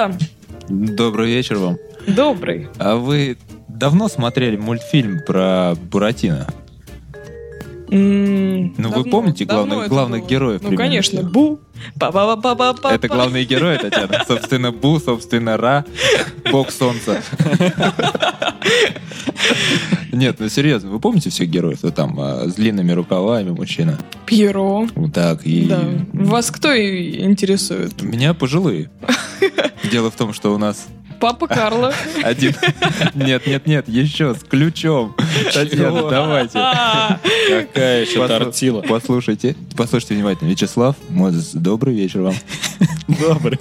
Да, добрый вечер вам. добрый. А вы давно смотрели мультфильм про Буратино? Ну, вы помните главных- главных героев Ну, примерно конечно? Бу. па па па па па Это главные герои, Татьяна. Собственно, Бу, собственно, Ра, Бог Солнца. Нет, ну серьезно, вы помните всех героев? Вот там а, с длинными рукавами мужчина. Пьеро. Вот так. И Да. Вас кто и интересует? меня пожилые. Дело в том, что у нас Папа Карло. один... Нет, нет, нет, еще с ключом. Татьяна, давайте. Какая еще тортила. Послушайте, послушайте внимательно. Вячеслав, добрый вечер вам. Добрый.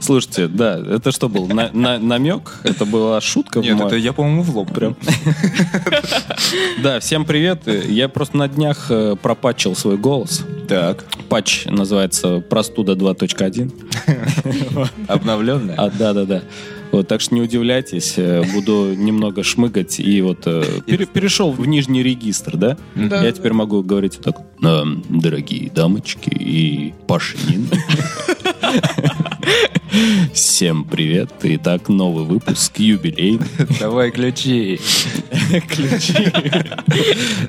Слушайте, да, это что был? На- на- намек? Это была шутка? Нет, это я, по-моему, в лоб прям. Да, всем привет. Я просто на днях э, пропатчил свой голос. Так, Патч называется «Простуда 2.1». обновленная. А, да-да-да. Вот, так что не удивляйтесь, э, буду немного шмыгать и вот э, пере- перешел в нижний регистр, да? Да, Я теперь могу говорить вот так. «Эм, Дорогие дамочки и Пашнин. Всем привет. Итак, новый выпуск, юбилей. Давай ключи. Ключи.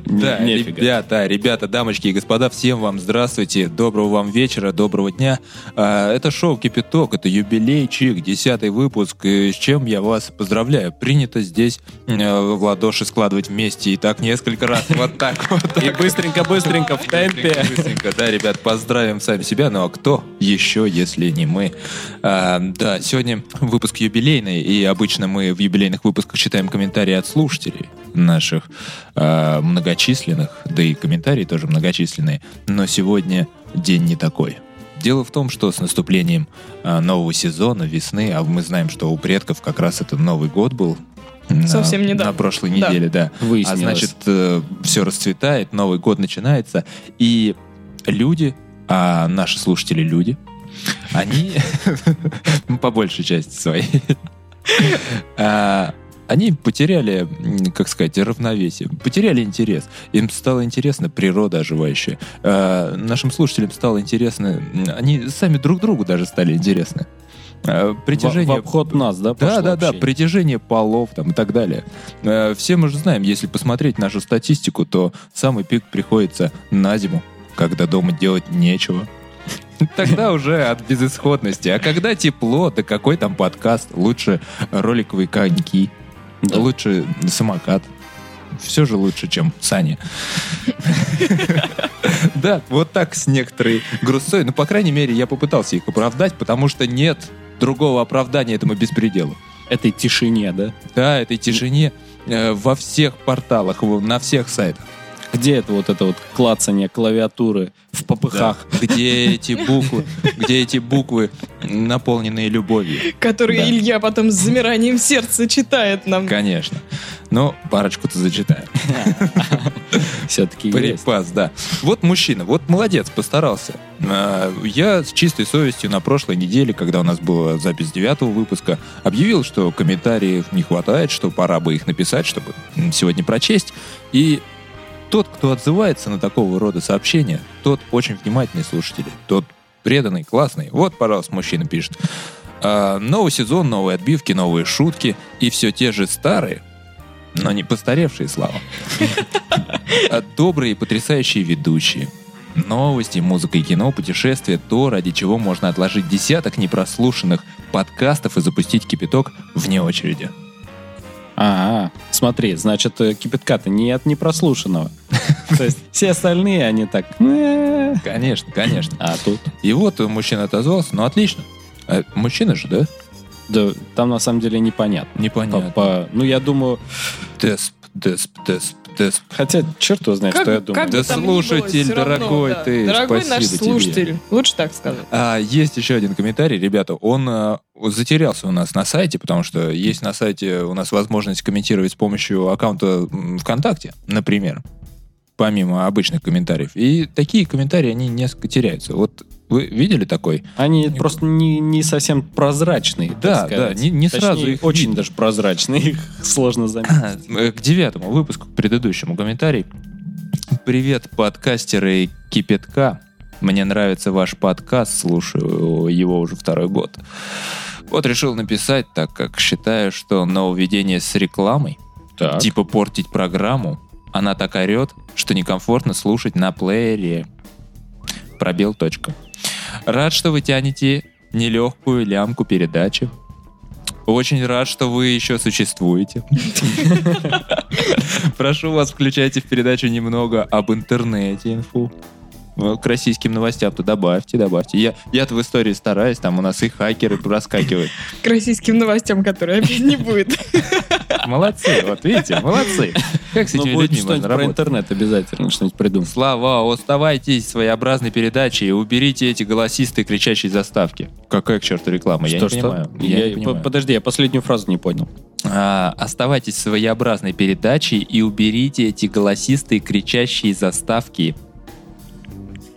Да, ребята, ребята, дамочки и господа, всем вам здравствуйте, доброго вам вечера, доброго дня. А, Это шоу «Кипяток», это юбилейчик, десятый выпуск, с чем я вас поздравляю. Принято здесь э, в ладоши складывать вместе и так несколько раз, вот так вот. И быстренько-быстренько в темпе. Быстренько, да, ребят, поздравим сами себя, ну а кто еще, если не мы? А, да, сегодня выпуск юбилейный, и обычно мы в юбилейных выпусках читаем комментарии от слушателей наших а, многочисленных, да и комментарии тоже многочисленные, но сегодня день не такой. Дело в том, что с наступлением а, нового сезона, весны, а мы знаем, что у предков как раз это Новый год был, на- Совсем недавно. На прошлой Да. неделе, да. Выяснилось. А значит, все расцветает, Новый год начинается, и люди, а наши слушатели люди, они, ну, по большей части своей, а, они потеряли, как сказать, равновесие, потеряли интерес. Им стало интересно природа оживающая. А, Нашим слушателям стало интересно, они сами друг другу даже стали интересны. А, В, Притяжение в обход нас, да? да, пошло да, да, общение? притяжение полов там и так далее. Э, Все мы же знаем, если посмотреть нашу статистику, то самый пик приходится на зиму, когда дома делать нечего. Тогда уже от безысходности. А когда тепло, да какой там подкаст? Лучше роликовые коньки, Да. лучше самокат. Все же лучше, чем сани. Да, вот так с некоторой грустной. Ну, по крайней мере, я попытался их оправдать, потому что нет другого оправдания этому беспределу. Этой тишине, да? Да, этой тишине э, во всех порталах, на всех сайтах. Где это вот это вот клацание клавиатуры в попыхах? Где эти буквы, где эти буквы, наполненные любовью. Который Да. Илья потом с замиранием сердца читает нам. Конечно. Но парочку-то зачитаем. Все-таки. Припас, да. Вот мужчина, вот молодец, постарался. А, Я с чистой совестью на прошлой неделе, когда у нас была запись девятого выпуска, объявил, что комментариев не хватает, что пора бы их написать, чтобы сегодня прочесть. И тот, кто отзывается на такого рода сообщения, тот очень внимательный слушатель, тот преданный, классный. Вот, пожалуйста, мужчина пишет. А, новый сезон, новые отбивки, новые шутки и все те же старые, но не постаревшие, Слава. А Добрые и потрясающие ведущие. Новости, музыка и кино, путешествия, то, ради чего можно отложить десяток непрослушанных подкастов и запустить кипяток вне очереди. А, смотри, значит, э, кипятка-то нет непрослушанного. То есть все остальные, они так... Конечно, конечно. А тут... И вот мужчина отозвался, ну отлично. А мужчина же, да? Да, там на самом деле непонятно. Непонятно. По- по- ну, я думаю... Десп, десп, десп, десп. Хотя, черт его знает, Как- что я как думаю. Да ни было, слушатель, всё равно, дорогой да. ты, Дорогой наш спасибо тебе. слушатель. Лучше так сказать. А, есть еще один комментарий, ребята. Он э, затерялся у нас на сайте, потому что есть на сайте у нас возможность комментировать с помощью аккаунта ВКонтакте, например, помимо обычных комментариев. И такие комментарии, они несколько теряются. Вот вы видели такой? Они просто не, не совсем прозрачные. Да, да, не- не Точнее, сразу их очень видно. даже прозрачные, их сложно заметить. Э, К девятому выпуску, к предыдущему комментарий. Привет, подкастеры Кипятка. Мне нравится ваш подкаст, слушаю его уже второй год. Вот решил написать, так как считаю, что нововведение с рекламой, Так. типа портить программу, она так орет, что некомфортно слушать на плеере. Пробел точка. Рад, что вы тянете нелегкую лямку передачи. Очень рад, что вы еще существуете. Прошу вас, включайте в передачу немного об интернете инфу. Ну, К российским новостям-то добавьте, добавьте. Я, я-то в истории стараюсь, там у нас и хакеры проскакивают. К российским новостям, которые опять не будет. Молодцы, вот видите, молодцы. Как с Ну, этими будет людьми что-нибудь можно про интернет обязательно, что-нибудь придумать. Слава, оставайтесь своеобразной передачей и уберите эти голосистые кричащие заставки. Какая к черту реклама? Я не что? понимаю. Я Я- не понимаю. по- Подожди, я последнюю фразу не понял. А, оставайтесь своеобразной передачей и уберите эти голосистые кричащие заставки.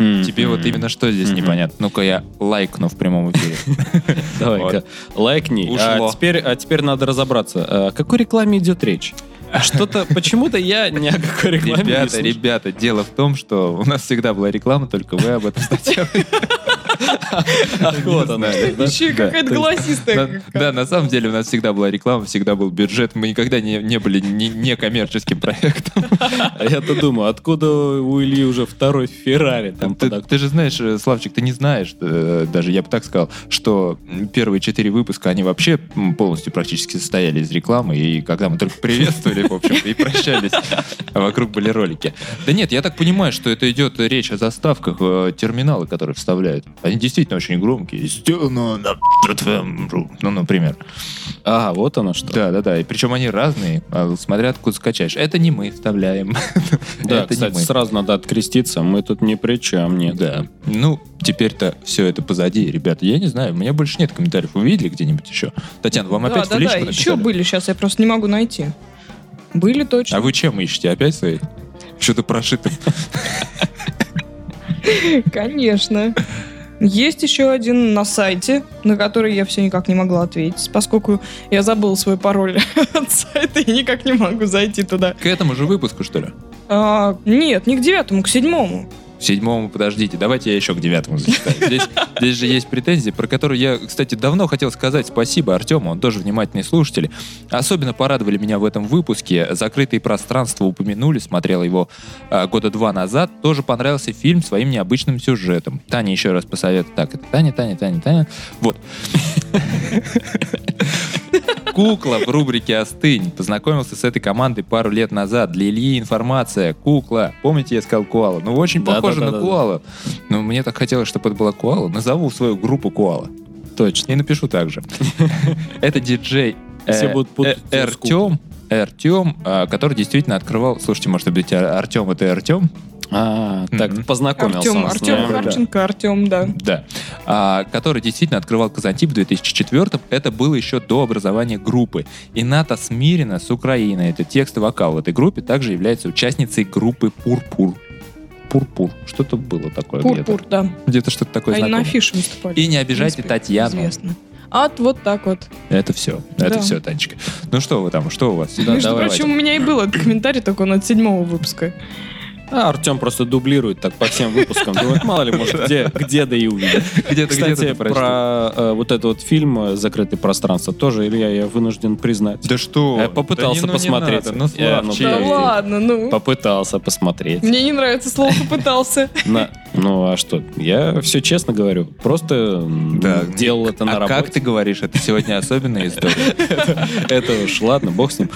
Тебе вот именно что здесь Мгм. непонятно? Ну-ка я лайкну в прямом эфире. Давай-ка, лайкни. А теперь, а теперь надо разобраться, а, о какой рекламе идет речь. Что-то, почему-то я ни о какой рекламе не Ребята, слышу. ребята, дело в том, что у нас всегда была реклама, только вы об этом статье. Ах, вот она. да? Еще какая-то голосистая. Да, на самом деле у нас всегда была реклама, всегда был бюджет. Мы никогда не, не были не, не коммерческим проектом. А я-то думаю, откуда у Ильи уже второй Феррари там Ты, же знаешь, э, Славчик, ты не знаешь, э, даже я бы так сказал, что первые четыре выпуска, они вообще полностью практически состояли из рекламы, и когда мы только приветствовали, в общем и прощались, а вокруг были ролики. Да нет, я так понимаю, что это идет речь о заставках, э, терминалы, которые вставляют. Они действительно очень громкие. Сделано на ну, например. А, вот оно что. Да, да, да. И причем они разные, а, смотря откуда скачаешь. Это не мы вставляем. Да, Это не кстати, мы. сразу надо откреститься, мы тут ни при чем, нет. Да. Ну, теперь-то все это позади, ребята. Я не знаю, у меня больше нет комментариев. Вы видели где-нибудь еще? Татьяна, вам Да, опять да, в личку да, написали? еще были, сейчас я просто не могу найти. Были точно. А вы чем ищете? Опять свои? Что-то прошито. Конечно. Есть еще один на сайте, на который я все никак не могла ответить, поскольку я забыла свой пароль от сайта и никак не могу зайти туда. К этому же выпуску, что ли? А, нет, не к девятому, к седьмому. Седьмому, подождите, давайте я еще к девятому зачитаю. Здесь, здесь же есть претензии, про которые я, кстати, давно хотел сказать спасибо Артему, он тоже внимательный слушатель. Особенно порадовали меня в этом выпуске. «Закрытые пространства» упомянули, смотрел его а, года два назад. Тоже понравился фильм своим необычным сюжетом. Таня еще раз посоветует. Так, это Таня, Таня, Таня, Таня. Вот. Кукла в рубрике «Остынь». Познакомился с этой командой пару лет назад. Для Ильи информация. Кукла. Помните, я сказал Куала? Ну, очень Да, похоже да, да, на да, Куала. Но мне так хотелось, чтобы это была Куала. Назову свою группу Куала. Точно. И напишу так же. Это диджей э, Все будут путать э. Артем, Артем, а, который действительно открывал... Слушайте, может быть, Ар- Артем это Артем? А, так, Мгм. познакомился. Артем, он с Артем ним. да. Харченко, Артем, да. Да. А, который действительно открывал Казантип в 2004 Это было еще до образования группы. И Ната Смирина с Украины, это текст и вокал в этой группе, также является участницей группы Пурпур. Пурпур. Что-то было такое где-то. Пур-пур, да. Где-то что-то такое Они на знакомое. афише выступали. И не обижайте Татьяну. Известно. А вот так вот. Это все. Это Да. все, Танечка. Ну что вы там, что у вас? Да, Между давай. прочим, у меня и был этот комментарий, только он от седьмого выпуска. А Артем просто дублирует так по всем выпускам. Думает, мало ли, может, где, где да и увидит. Где-то Кстати, где-то про э, вот этот вот фильм э, «Закрытое пространство» тоже, Илья, я вынужден признать. Да что? Я попытался Да не, ну не посмотреть. надо, Ну, Я, ну, Славчик. Да ладно, ну. Попытался посмотреть. Мне не нравится слово «попытался». На, Ну а что? Я все честно говорю. Просто Да. делал это на а работе. как ты говоришь, это сегодня особенная история. Это уж ладно, бог с ним.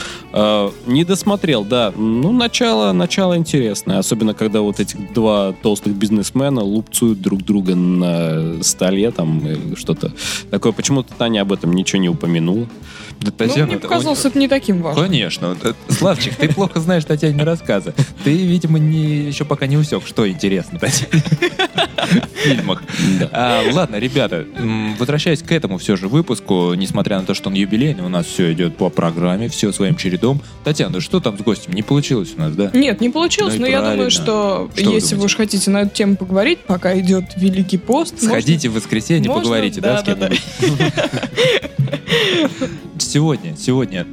Не досмотрел, да. Ну, начало, начало интересное. Особенно, когда вот эти два толстых бизнесмена лупцуют друг друга на столе, там, или что-то такое. Почему-то Таня об этом ничего не упомянула. Да, Ну, Татьяна, мне это- показалось, это не таким важным. Конечно. Это- Славчик, ты плохо знаешь Татьяне рассказы. Ты, видимо, не, еще пока не усек, что интересно Татьяне в фильмах. А, ладно, ребята, возвращаясь к этому все же выпуску, несмотря на то, что он юбилейный, у нас все идет по программе, все своим чередом. Татьяна, что там с гостем? Не получилось у нас, да? Нет, не получилось, Ну но я думаю, что, если вы уж хотите на эту тему поговорить, пока идет Великий пост, Сходите в воскресенье, можно- поговорите, да, с да, да, кем-нибудь? Сегодня, сегодня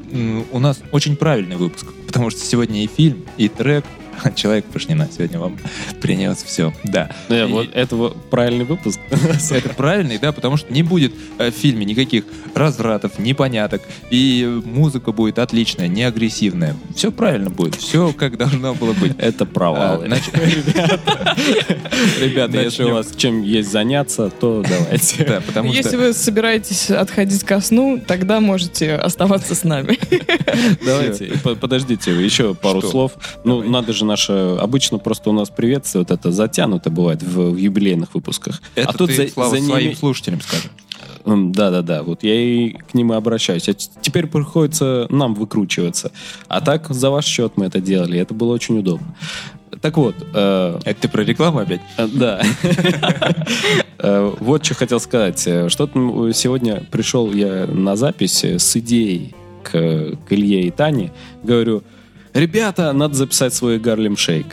у нас очень правильный выпуск, потому что сегодня и фильм, и трек Человек Пашнина сегодня вам принес все. Да. Э, И Вот это вот правильный выпуск. Это правильный, да, потому что не будет э, в фильме никаких развратов, непоняток, и музыка будет отличная, не агрессивная. Все правильно будет, все как должно было быть. Это провалы. А, нач- Ребята, если у вас чем есть заняться, то давайте. Да, потому Если что... вы собираетесь отходить ко сну, тогда можете оставаться с нами. Давайте, по- подождите, еще пару Что? слов. Ну, надо же наше... Обычно просто у нас приветствие вот это затянуто бывает в, в юбилейных выпусках. Это а тут ты, за, Слава, за своим ними... слушателям скажи. М, Да-да-да, вот я и к ним и обращаюсь. А теперь приходится нам выкручиваться. А так за ваш счет мы это делали, это было очень удобно. Так вот, э, Это ты про рекламу опять? Э, Да. Э, Вот что хотел сказать. Что-то сегодня пришел я на запись с идеей к, к Илье и Тане. Говорю, ребята, надо записать свой Гарлем Шейк.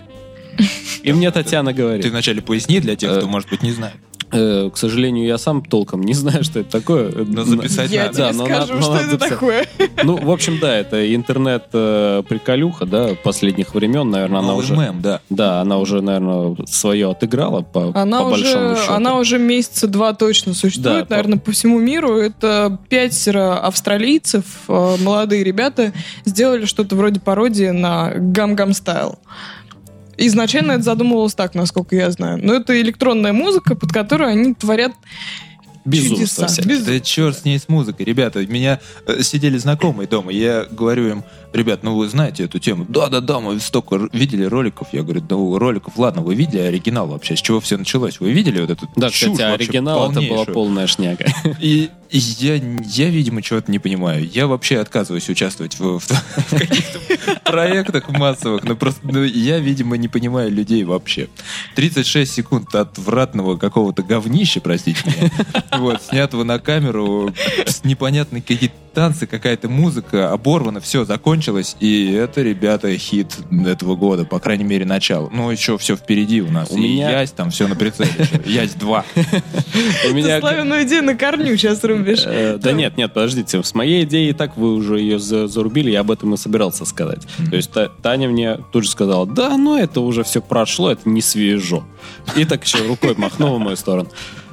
И мне Татьяна Ты говорит, вначале поясни для тех, Э, кто, может быть, не знает. «Э, к сожалению, я сам толком не знаю, что это такое. Но записать Я надо. тебе Да, но скажу, надо- что надо это записать. такое. Ну, в общем, да, это интернет-приколюха, да, последних времен, наверное, она уже... мем, да. Да, она уже, наверное, свое отыграла по, Она по большому уже, счету. она уже месяца два точно существует, Да, наверное, по всему миру. Это пятеро австралийцев, э, молодые ребята, сделали что-то вроде пародии на Гам-Гам Стайл. Изначально это задумывалось так, насколько я знаю. Но это электронная музыка, под которую они творят Безумство чудеса. всякое. Да черт с ней с музыкой. Ребята, у меня э, сидели знакомые дома. Я говорю им, ребят, ну вы знаете эту тему? Да-да-да, мы столько видели роликов. Я говорю, ну роликов, ладно, вы видели оригинал вообще? С чего все началось? Вы видели вот эту Да, чушь кстати, оригинал это была полная шняга. И, и я, я, видимо, чего-то не понимаю. Я вообще отказываюсь участвовать в, в- в каких-то проектах массовых. Ну, просто ну, я, видимо, не понимаю людей вообще. 36 секунд отвратного какого-то говнища, простите меня, вот, снятого на камеру, с непонятные какие-то танцы, какая-то музыка, оборвано, все, закончилось, и это, ребята, хит этого года, по крайней мере, начало. Ну, еще все впереди у нас. У и меня- Ясь там все на прицеле. Ясь 2. У меня... славяную идею на корню сейчас рубишь. Э, Да нет, нет, подождите. С моей идеей и так вы уже ее за- зарубили, я об этом и собирался сказать. То есть Та- Таня мне тут же сказала, да, ну это уже все прошло, это не свежо. И так еще рукой махнула в мою сторону.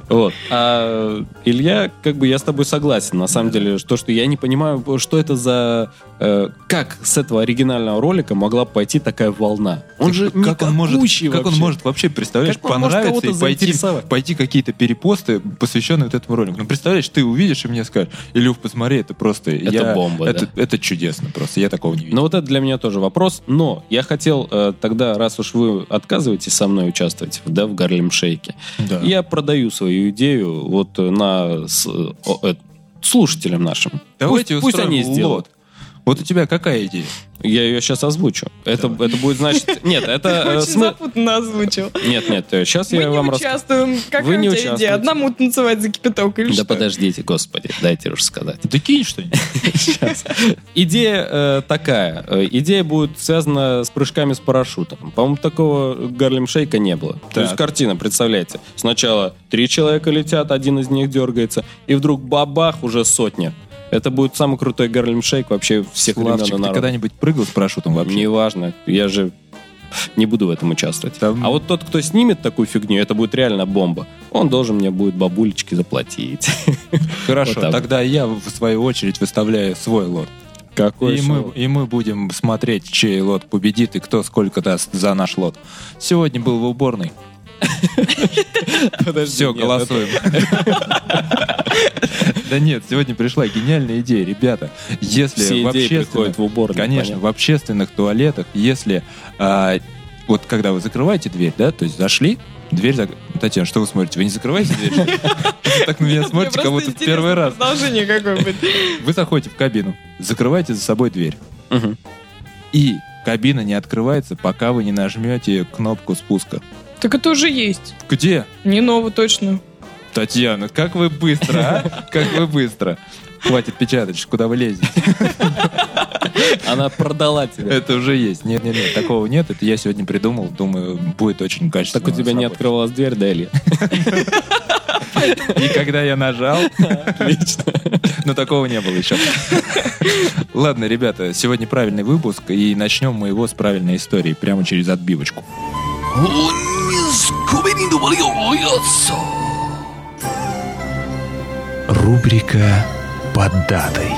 Вот. А Илья, как бы я с тобой согласен. На самом деле, то, что я не понимаю, что это за... э, как с этого оригинального ролика могла пойти такая волна? Он же как он может, никакущий как он вообще. может вообще, представляешь, Как понравиться и пойти, пойти какие-то перепосты, посвященные вот этому ролику. Ну, представляешь, ты увидишь и мне скажешь, Илюх, посмотри, это просто... Это я- бомба, это, да. это чудесно просто, я такого не видел. Ну вот это для меня тоже вопрос. Но я хотел э, тогда, раз уж вы отказываетесь со мной участвовать да, в Гарлем Шейке, Да. я продаю свою идею вот э, на с- о, э, слушателям нашим. Давайте пусть, пусть они сделают. лот. Вот у тебя какая идея? Я ее сейчас озвучу. Это, это будет значит... Нет, это... э, Очень смы- запутанно озвучил. Нет, нет, сейчас Мы я не вам расскажу. участвуем. Вы Какая не у тебя идея? участвуете. Одному танцевать за кипяток или Да что? подождите, господи, дайте уж сказать. Да кинь что-нибудь. Сейчас. Идея э, такая. Э, Идея будет связана с прыжками с парашютом. По-моему, такого Гарлем Шейка не было. То есть Так. картина, представляете, сначала три человека летят, один из них дергается, и вдруг бабах, уже сотня. Это будет самый крутой Гарлем Шейк вообще всех времен Славчик, и ты когда-нибудь прыгал с парашютом вообще? Неважно, я же не буду в этом участвовать. Там- А вот тот, кто снимет такую фигню, это будет реально бомба. Он должен мне будет бабулечки заплатить. Хорошо, вот. тогда я в свою очередь выставляю свой лот. Какой И мы, и мы будем смотреть, чей лот победит и кто сколько даст за наш лот. Сегодня был в уборной. Подожди, Все, нет, голосуем. Да нет, сегодня пришла гениальная идея, ребята. Если Все в общественных, в уборную, конечно, понятно. в общественных туалетах, если а, вот когда вы закрываете дверь, да, то есть зашли, дверь зак... Татьяна, что вы смотрите? Вы не закрываете дверь? Так на меня смотрите, как будто в первый раз. Вы заходите в кабину, закрываете за собой дверь, и кабина не открывается, пока вы не нажмете кнопку спуска. Так это уже есть. Где? Не ново точно. Татьяна, как вы быстро, а? Как вы быстро. Хватит печатать, куда вы лезете. Она продала тебя. Это уже есть. Нет, нет, нет, такого нет. Это я сегодня придумал. Думаю, будет очень качественно. Так у тебя не открывалась дверь, да, Илья? И когда я нажал, Отлично. но такого не было еще. Ладно, ребята, сегодня правильный выпуск, и начнем мы его с правильной истории, прямо через отбивочку. Рубрика «Под датой».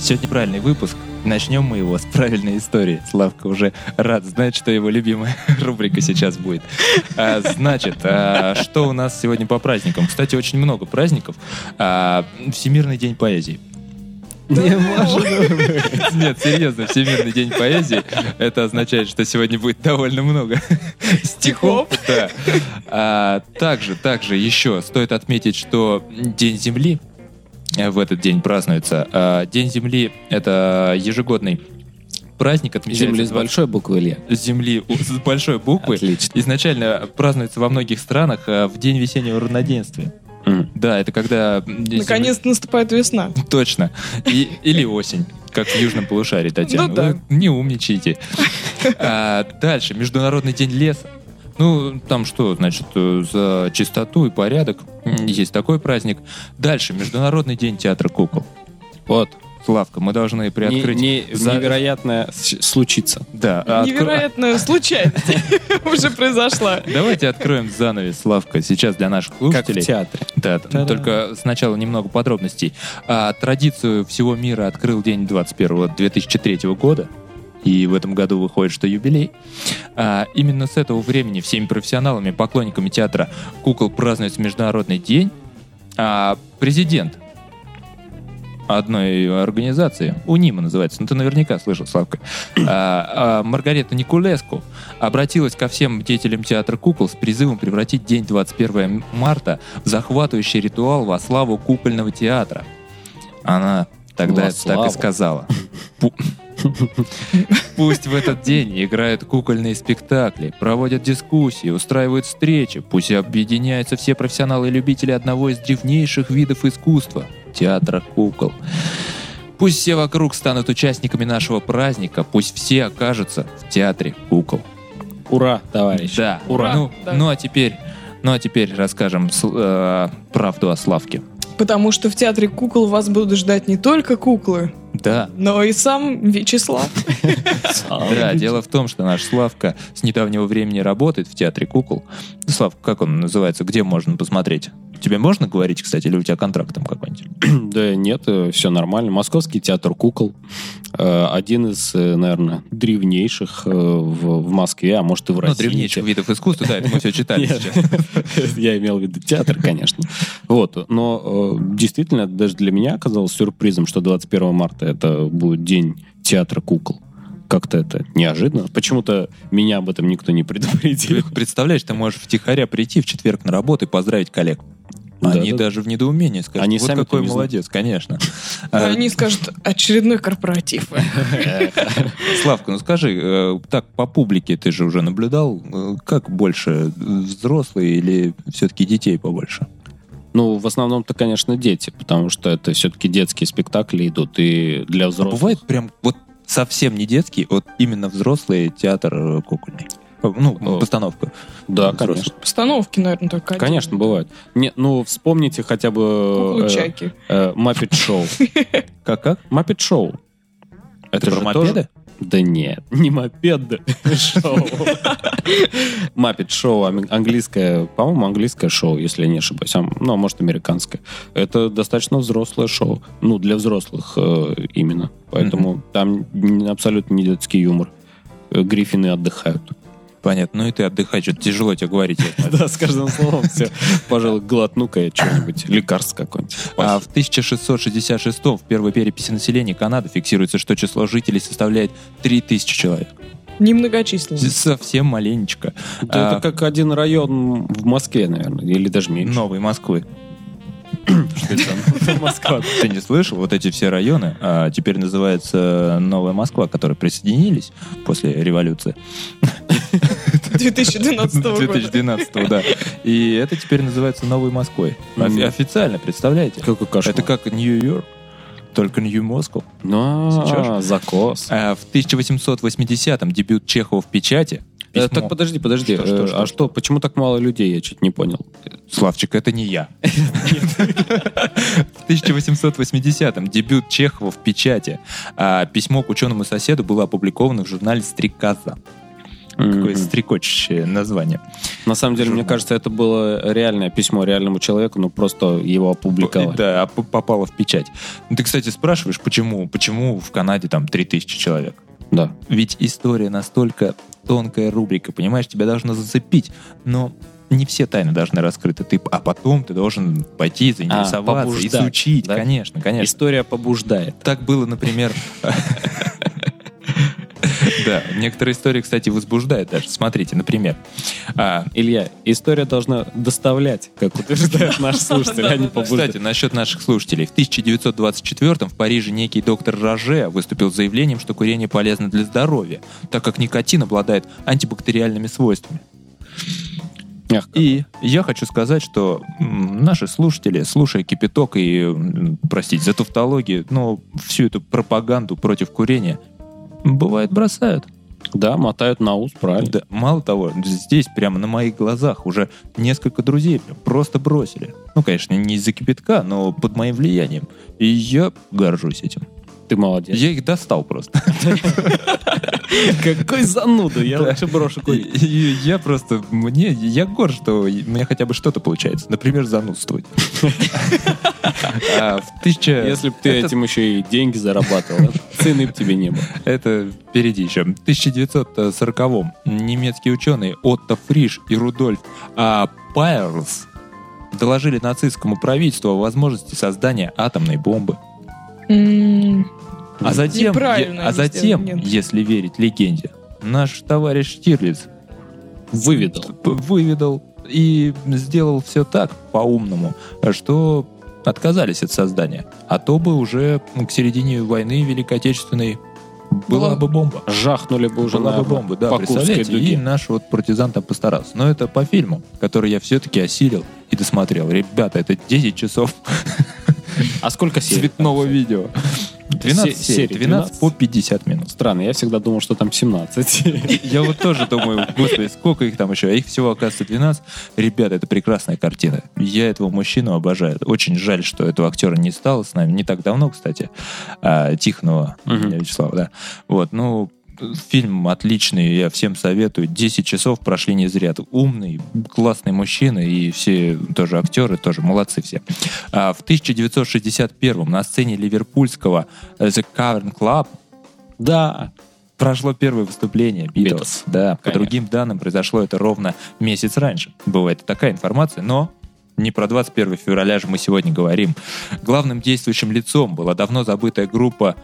Сегодня правильный выпуск. Начнем мы его с правильной истории. Славка уже рад знать, что его любимая рубрика сейчас будет. А, значит, а, что у нас сегодня по праздникам? Кстати, очень много праздников. А, Всемирный день поэзии. Не может Нет, серьезно, Всемирный день поэзии. Это означает, что сегодня будет довольно много стихов. Да. А, также, также еще стоит отметить, что День Земли в этот день празднуется. А, День Земли — это ежегодный праздник, отмечается Земли с 20 большой буквы Илья. Земли с большой буквы. Отлично. Изначально празднуется во многих странах а, в День весеннего равноденствия. Да, это когда... Наконец-то наступает весна. Точно. И- или осень, как в Южном полушарии, Татьяна. Ну да. Вы не умничайте. А, дальше. Международный день леса. Ну, там что, значит, э, за чистоту и порядок. Есть такой праздник. Дальше. Международный день театра кукол. Вот. Славка, мы должны Не- приоткрыть... не- за- Невероятное случится. Да. откро- Невероятная случайность уже произошла. Давайте откроем занавес, Славка, сейчас для наших Как в слушателей. театре. Да, Та-дам. только сначала немного подробностей. А, традицию всего мира открыл день 21 2003 года. И в этом году выходит, что юбилей. А, именно с этого времени всеми профессионалами, поклонниками театра кукол празднуется Международный день. А президент одной организации, УНИМа называется, ну ты наверняка слышал, Славка, а, а, Маргарета Никулеску обратилась ко всем деятелям театра кукол с призывом превратить день 21 марта в захватывающий ритуал во славу кукольного театра. Она тогда это так и сказала. Пу- Пусть в этот день играют кукольные спектакли, проводят дискуссии, устраивают встречи, пусть объединяются все профессионалы и любители одного из древнейших видов искусства — театра кукол. Пусть все вокруг станут участниками нашего праздника, пусть все окажутся в театре кукол. Ура, товарищ. Да. Ура. Ну, Да. ну а теперь, ну а теперь расскажем э, правду о Славке. Потому что в театре кукол вас будут ждать не только куклы, Да. но и сам Вячеслав. Да, дело в том, что наш Славка с недавнего времени работает в театре кукол. Слав, как он называется? Где можно посмотреть? Тебе можно говорить, кстати, или у тебя контракт там какой-нибудь? Да нет, все нормально. Московский театр кукол. Э, Один из, э, наверное, древнейших э, в Москве, а может и в Ну, России. древнейших видов искусства, да, это мы все читали сейчас. Я имел в виду театр, конечно. Вот. Но э, действительно, даже для меня оказалось сюрпризом, что 21 марта это будет день театра кукол. Как-то это неожиданно. Почему-то меня об этом никто не предупредил. Представляешь, ты можешь втихаря прийти в четверг на работу и поздравить коллег. Да, Они да. даже в недоумении скажут, Они вот сами-то какой молодец, конечно. А, Они скажут, очередной корпоратив. Славка, ну скажи, э, так по публике ты же уже наблюдал, э, как больше, э, взрослые или все-таки детей побольше? Ну, в основном-то, конечно, дети, потому что это все-таки детские спектакли идут, и для А взрослых... бывает прям вот совсем не детский, вот именно взрослый театр э, кукольный? Э, Ну, О. постановка. Да, взрослых. конечно. Постановки, наверное, только один. Конечно, бывает. Не, ну, вспомните хотя бы... Куклу Чаки. Маппет Шоу. Как-как? Маппет Шоу. Это про же мопеды? Да нет, не мопед, шоу. Маппет шоу, английское, по-моему, английское шоу, если я не ошибаюсь. Ну, а может, американское. Это достаточно взрослое шоу. Ну, для взрослых э, именно. Поэтому там абсолютно не детский юмор. Э, Гриффины отдыхают. Понятно. Ну и ты отдыхай, что-то тяжело тебе говорить. Да, с каждым словом все. Пожалуй, глотну-ка я что-нибудь, лекарство какое-нибудь. А в 1666 в первой переписи населения Канады фиксируется, что число жителей составляет 3000 человек. Немногочисленный. Совсем маленечко. Да А, Это как один район в Москве, наверное, или даже меньше. Новой Москвы. Что это Москва? Ты не слышал? Вот эти все районы а, теперь называются Новая Москва, которые присоединились после революции 2012 года. 2012 да. И это теперь называется Новой Москвой. Официально, представляете? Какой кошмар. Это как Нью-Йорк, только Нью-Москва. Ну, Сечешь? закос. А в 1880-м дебют Чехова в печати. Э. Так, подожди, подожди. Что, что, Э, что, а что, почему так мало людей? Я чуть не понял. Славчик, это не я. В 1880-м дебют Чехова в печати. А письмо к ученому соседу было опубликовано в журнале «Стрекоза». Какое Мгм. стрекочущее название. На самом деле, мне журнал. кажется, это было реальное письмо реальному человеку, но просто его опубликовали. Да, а попало в печать. Ну, Ты, кстати, спрашиваешь, почему, почему в Канаде там 3000 человек? Да. Ведь история настолько тонкая рубрика, понимаешь, тебя должно зацепить, но не все тайны должны раскрыты. Ты, а потом ты должен пойти, заинтересоваться, побуждать, изучить. да? Конечно, конечно. История побуждает. Так было, например... Да, некоторые истории, кстати, возбуждают даже. Смотрите, например, а, Илья, история должна доставлять, как утверждает наш слушатель, а не Кстати, побуждать. насчет наших слушателей. В 1924 в Париже некий доктор Роже выступил с заявлением, что курение полезно для здоровья, так как никотин обладает антибактериальными свойствами. Мягко. И я хочу сказать, что наши слушатели, слушая кипяток и, простите за тавтологию, но всю эту пропаганду против курения, бывает бросают. Да, мотают на ус, правильно. Да, мало того, здесь прямо на моих глазах уже несколько друзей просто бросили. Ну, конечно, не из-за кипятка, но под моим влиянием. И я горжусь этим. Ты молодец. Я их достал просто. Какой зануда, я лучше брошу Я просто, мне, я горд, что у меня хотя бы что-то получается. Например, занудствовать. А В тысяча... Если бы ты этим еще и деньги зарабатывал, цены бы тебе не было. Это впереди еще. В 1940-м немецкие ученые Отто Фриш и Рудольф а, Пайерлс доложили нацистскому правительству о возможности создания атомной бомбы. А затем, е- а затем, нет. если верить легенде, наш товарищ Штирлиц Выведал. выведал и сделал все так по-умному, что отказались от создания. А то бы уже к середине войны Великой Отечественной была Была- бы бомба. Жахнули бы уже Была на бы бомба, да, по представляете? И дуге. наш вот партизан там постарался. Но это по фильму, который я все-таки осилил и досмотрел. Ребята, это 10 часов А сколько серий? цветного видео. 12 Се- серий, серий, 12 по 50 минут. Странно, я всегда думал, что там 17. Я вот тоже думаю, господи, сколько их там еще? А их всего, оказывается, 12. Ребята, это прекрасная картина. Я этого мужчину обожаю. Очень жаль, что этого актера не стало с нами. Не так давно, кстати. А, Тихонова Мгм. Вячеслава, да. Вот, ну, фильм отличный, я всем советую. 10 часов прошли не зря. Умный, классный мужчина, и все тоже актеры, тоже молодцы все. А, в 1961 на сцене ливерпульского э, The Cavern Club Да. прошло первое выступление. Beatles. Да, по Конечно. другим данным произошло это ровно месяц раньше. Бывает такая информация, но не про 21 февраля же мы сегодня говорим. Главным действующим лицом была давно забытая группа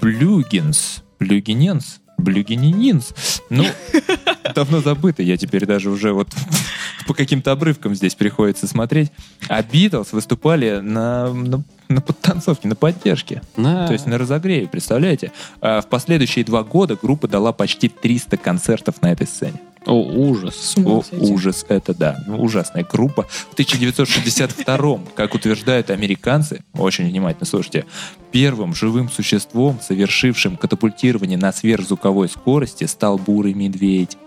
Блюгинс. Блюгиненс? Блюгинининс. Ну, давно забыто. Я теперь даже уже вот по каким-то обрывкам здесь приходится смотреть. А Битлз выступали на, на, на подтанцовке, на поддержке. На. То есть на разогреве, представляете? А в последующие два года группа дала почти 300 концертов на этой сцене. О, ужас. О, ужас, это да, ну, ужасная группа. В 1962 как утверждают американцы, очень внимательно слушайте, первым живым существом, совершившим катапультирование на сверхзвуковой скорости, стал бурый медведь.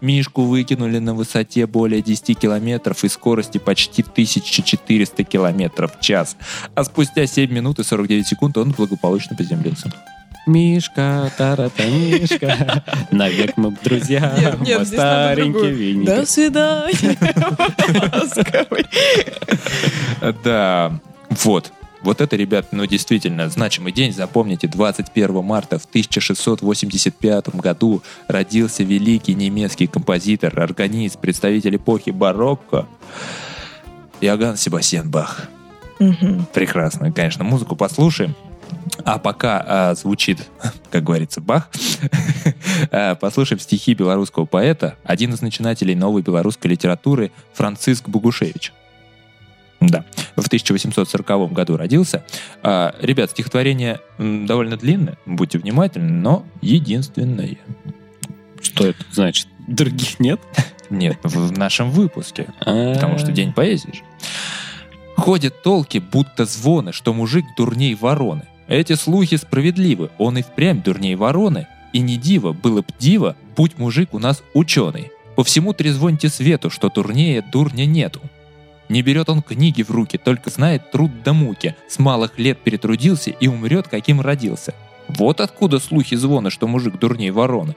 Мишку выкинули на высоте более 10 километров и скорости почти 1400 километров в час. А спустя 7 минут и 49 секунд он благополучно приземлился. Мишка, тарата, Мишка, навек мы друзья, Нет, нет, мы другую. винник. До свидания. Да, вот. Вот это, ребят, ну действительно значимый день. Запомните, 21 марта в 1685 году родился великий немецкий композитор, органист, представитель эпохи барокко Иоганн Себастьян Бах. Мгм. Прекрасную, конечно, музыку послушаем. А пока а, звучит, как говорится, Бах, а, послушаем стихи белорусского поэта, один из начинателей новой белорусской литературы Франциск Бугушевич. Да, в 1840 году родился. А, ребят, стихотворение довольно длинное, будьте внимательны, но единственное. Что это значит? Других нет? Нет, в нашем выпуске. Потому что А, день поэзии же. Ходят толки, будто звоны, что мужик дурней вороны. Эти слухи справедливы, он и впрямь дурней вороны. И не диво, было б диво, будь мужик у нас ученый. По всему трезвоньте свету, что дурнее дурня нету. Не берет он книги в руки, только знает труд да муки. С малых лет перетрудился и умрет, каким родился. Вот откуда слухи звона, что мужик дурней вороны.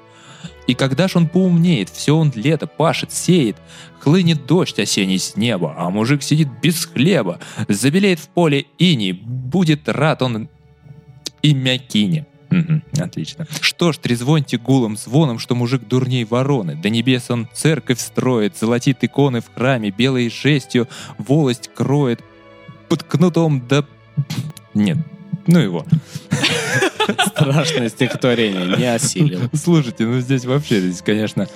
И когда ж он поумнеет, все он лето пашет, сеет, хлынет дождь осенний с неба, а мужик сидит без хлеба, забелеет в поле иней, будет рад он и мякине. Отлично. Что ж, трезвоньте гулом звоном, что мужик дурней вороны. До небес он церковь строит, золотит иконы в храме, белой жестью волость кроет, под кнутом да... Нет, ну его. Страшное стихотворение, не осилил. Слушайте, ну здесь вообще, здесь, конечно,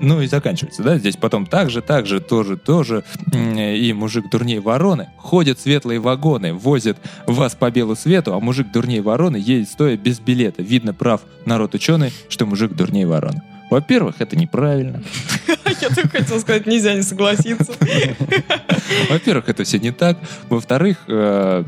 ну и заканчивается, да? Здесь потом так же, так же, тоже, тоже. И мужик дурней вороны. Ходят светлые вагоны, возят вас по белу свету, а мужик дурней вороны едет стоя без билета. Видно, прав народ ученый, что мужик дурней вороны. Во-первых, это неправильно. Я только хотела сказать, нельзя не согласиться. Во-первых, это все не так. Во-вторых, э,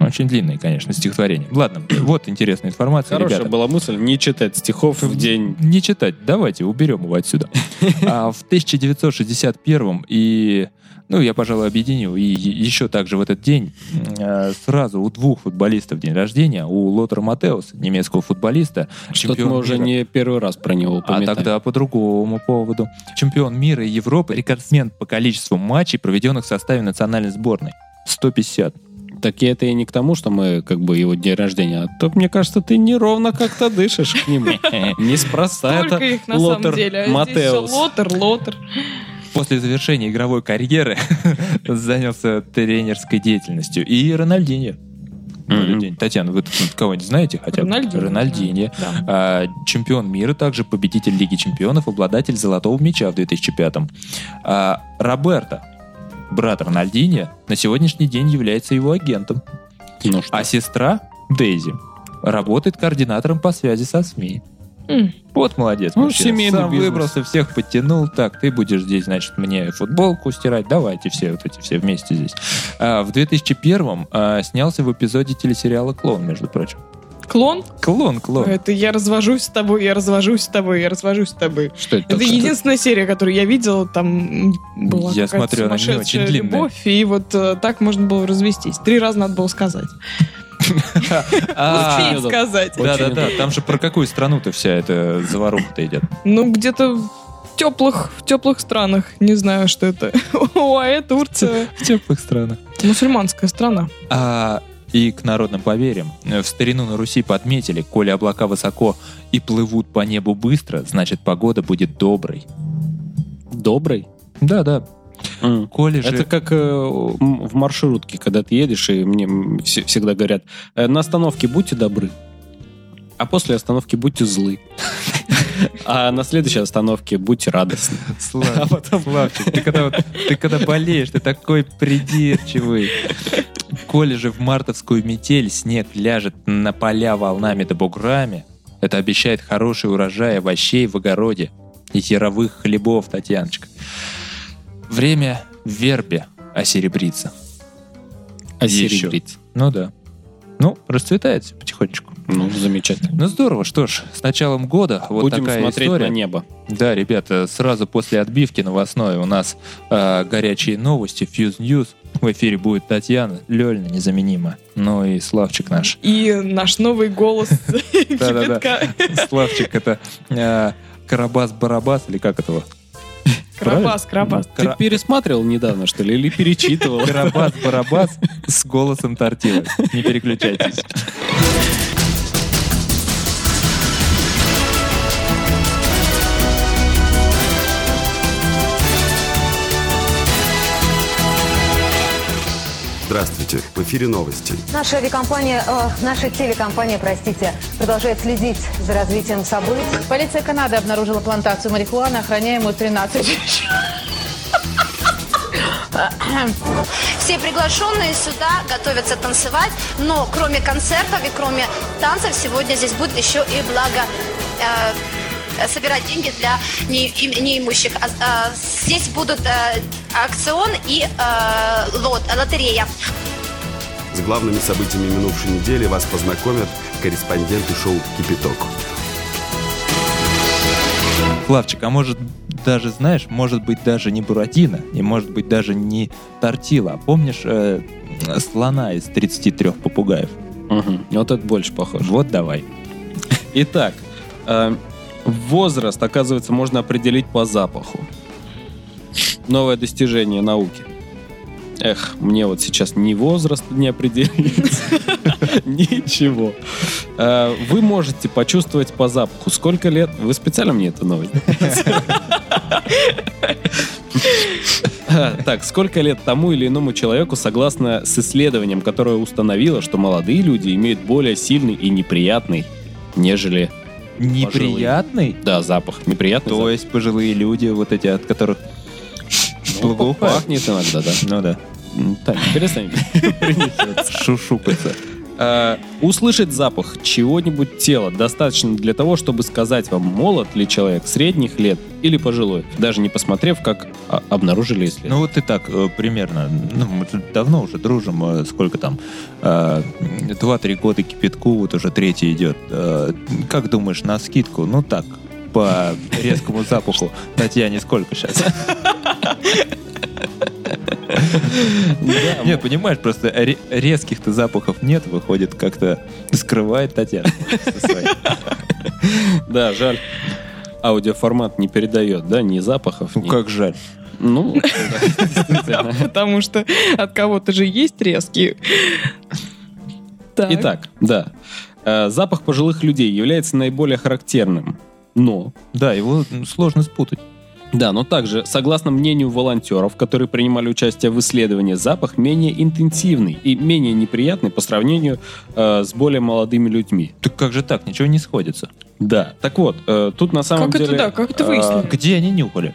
очень длинное, конечно, стихотворение. Ладно, вот интересная информация, Хорошая ребята. была мысль не читать стихов в день. Не читать, давайте, уберем его отсюда. А в 1961 и, ну, я, пожалуй, объединю, и еще также в этот день э, сразу у двух футболистов день рождения, у Лотера Матеуса, немецкого футболиста, Что-то мы уже мира. не первый раз про него А упоминаем. тогда по другому поводу. Чемпион мира и Европы, рекордсмен по количеству матчей, проведенных в составе национальной сборной. 150. Так это и не к тому, что мы как бы его день рождения, а то, мне кажется, ты неровно как-то дышишь к нему. Неспроста это их на Лотер самом деле. А Матеус. лотер, лотер. После завершения игровой карьеры занялся тренерской деятельностью. И Рональдиньо. Мгм. Татьяна, вы тут кого-нибудь знаете хотя Рональдиньо. Да. А, чемпион мира, также победитель Лиги чемпионов, обладатель золотого мяча в 2005 а, Роберто, брат Рональдиньо, на сегодняшний день является его агентом. Ну что, А сестра Дейзи работает координатором по связи со СМИ. М. Вот молодец. Ну, мужчина. семейный Сам бизнес. выбрался, всех подтянул. Так, ты будешь здесь, значит, мне футболку стирать. Давайте все вот эти все вместе здесь. А, в 2001-м а, снялся в эпизоде телесериала «Клон», между прочим. Клон? «Клон», «Клон». Это я развожусь с тобой, я развожусь с тобой, я развожусь с тобой. что это? Это единственная серия, которую я видела, там была Я какая-то смотрю, она не очень длинная. любовь, и вот э, так можно было развестись. Три раза надо было сказать. А, Успеть удобно. сказать. Да-да-да, там же про какую страну-то вся эта заваруха-то идет? Ну, где-то в теплых, в теплых странах. Не знаю, что это. ОАЭ, Турция. В теплых странах. Мусульманская страна. А, и к народным поверьям. В старину на Руси подметили, коли облака высоко и плывут по небу быстро, значит погода будет доброй. Добрый? Да-да. М. Коли же... Это как э, в маршрутке, когда ты едешь, и мне всегда говорят, «Э, на остановке будьте добры, а после остановки будьте злы. А на следующей остановке будьте радостны. Слав- Славчик, ты когда, вот- ты когда болеешь, ты такой придирчивый. Коли же в мартовскую метель снег ляжет на поля волнами да буграми, это обещает хороший урожай овощей в огороде и яровых хлебов, Татьяночка. Время в вербе осеребрится. А Еще. серебрить. Ну да. Ну, расцветает потихонечку. Ну, замечательно. Ну здорово, что ж, с началом года вот Будем такая смотреть история. на небо. Да, ребята, сразу после отбивки новостной у нас э, горячие новости, Fuse News. В эфире будет Татьяна, Лёльна незаменима. Ну и Славчик наш. И наш новый голос Да-да-да. Славчик это э, Карабас-Барабас, или как этого? Карабас, Карабас. Ты Кара- пересматривал недавно, что ли, или перечитывал? Карабас-Барабас с голосом тортилы. Не переключайтесь. Здравствуйте, в эфире новости. Наша авиакомпания, э, наша телекомпания, простите, продолжает следить за развитием событий. Полиция Канады обнаружила плантацию марихуаны, охраняемую 13 Все приглашенные сюда готовятся танцевать, но кроме концертов и кроме танцев сегодня здесь будет еще и благо э, собирать деньги для не- им- неимущих. А, а, здесь будут э, аукцион и э, лот, лотерея. С главными событиями минувшей недели вас познакомят корреспонденты шоу «Кипяток». Славчик, а может даже, знаешь, может быть даже не Буратино, и может быть даже не Тортила. Помнишь э, слона из 33 попугаев? Мгм. Вот это больше похоже. Вот давай. Итак, э, возраст, оказывается, можно определить по запаху. Новое достижение науки. Эх, мне вот сейчас ни возраст не определить, ничего. Э, Вы можете почувствовать по запаху, сколько лет... Вы специально мне эту новость? Так, сколько лет тому или иному человеку, согласно с исследованием, которое установило, что молодые люди имеют более сильный и неприятный, нежели Неприятный? да, запах. Неприятный То запах. есть пожилые люди, вот эти, от которых Ну, пахнет иногда, да. Ну да. Так, перестань. Шушукаться. А, Услышать запах чего-нибудь тела достаточно для того, чтобы сказать вам, молод ли человек средних лет или пожилой, даже не посмотрев, как а, обнаружили исследование. Ну вот и так э, примерно. Ну, мы давно уже дружим. э, Сколько там? Э, Два-три года кипятку, вот уже третий идет. Э, Как думаешь, на скидку? Ну так, по резкому запаху. Татьяне сколько сейчас? Нет, понимаешь, просто ре- резких-то запахов нет, выходит, как-то скрывает Татьяна. со своей. Да, жаль. Аудиоформат не передает, да, ни запахов, Ну как жаль. Ну, да. Потому что от кого-то же есть резкие. Так. Итак, да. Э, Запах пожилых людей является наиболее характерным. Но Да, его сложно спутать. Да, но также, согласно мнению волонтеров, которые принимали участие в исследовании, запах менее интенсивный и менее неприятный по сравнению э, с более молодыми людьми. Так как же так? Ничего не сходится. Да. Так вот, э, тут на самом Как это деле... да, как это э, выяснили? Где они нюхали?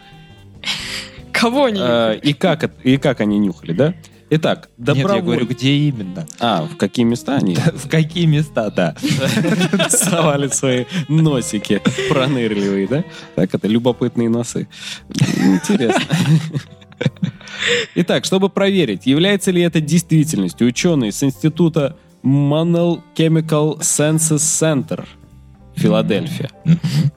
Кого они? э, и, как, это- и как они нюхали, да? Итак, Нет, я говорю, где именно? А, в какие места они В какие места, да. совали свои носики пронырливые, да? Так, это любопытные носы. Интересно. Итак, чтобы проверить, является ли это действительностью, ученые с института Monell Chemical Senses Center Филадельфия.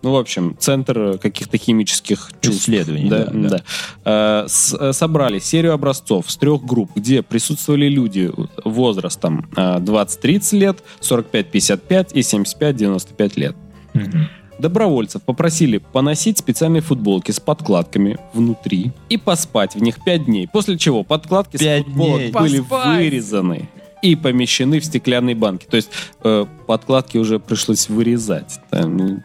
Ну, в общем, центр каких-то химических чувств. Исследований, Да, да, да. да. Э, с- собрали серию образцов с трех групп, где присутствовали люди возрастом э, 20-30 лет, 45-55 и 75-95 лет. Добровольцев попросили поносить специальные футболки с подкладками внутри и поспать в них 5 дней. После чего подкладки Пять с футболок дней. были Поспать. вырезаны и помещены в стеклянные банки. То есть э, подкладки уже пришлось вырезать. Там,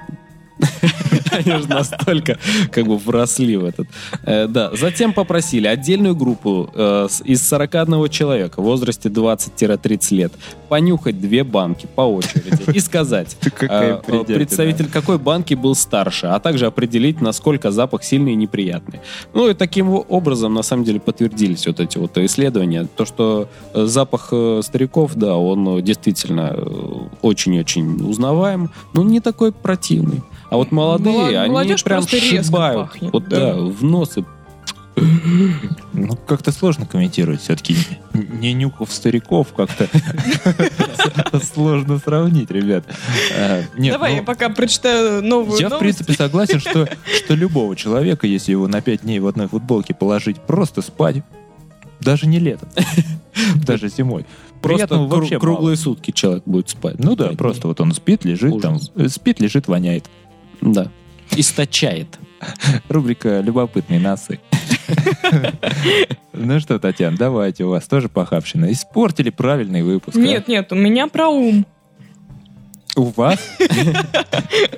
Они же настолько как бы вросли в этот. Э, да. Затем попросили отдельную группу э, из 41 человека в возрасте 20-30 лет понюхать две банки по очереди и сказать, э, представитель какой банки был старше, а также определить, насколько запах сильный и неприятный. Ну и таким образом, на самом деле, подтвердились вот эти вот исследования. То, что запах стариков, да, он действительно очень-очень узнаваем, но не такой противный. А вот молодые, Они прям шибают. пахнет, вот да. да, в нос и Ну, как-то сложно комментировать все-таки. Не нюхав стариков, как-то сложно сравнить, ребят. Э, Давай ну, я пока прочитаю новую Я, в принципе, согласен, что, что любого человека, если его на 5 дней в одной футболке положить, просто спать, Даже не летом. Даже зимой. Просто Приятного вообще круглые сутки человек будет спать. Ну да, просто вот он спит, лежит там. Э, Спит, лежит, воняет. Да. Источает. Рубрика «Любопытные носы». Ну что, Татьяна, давайте, у вас тоже похабщина. Испортили правильный выпуск. а? Нет, нет, у меня про ум. У вас?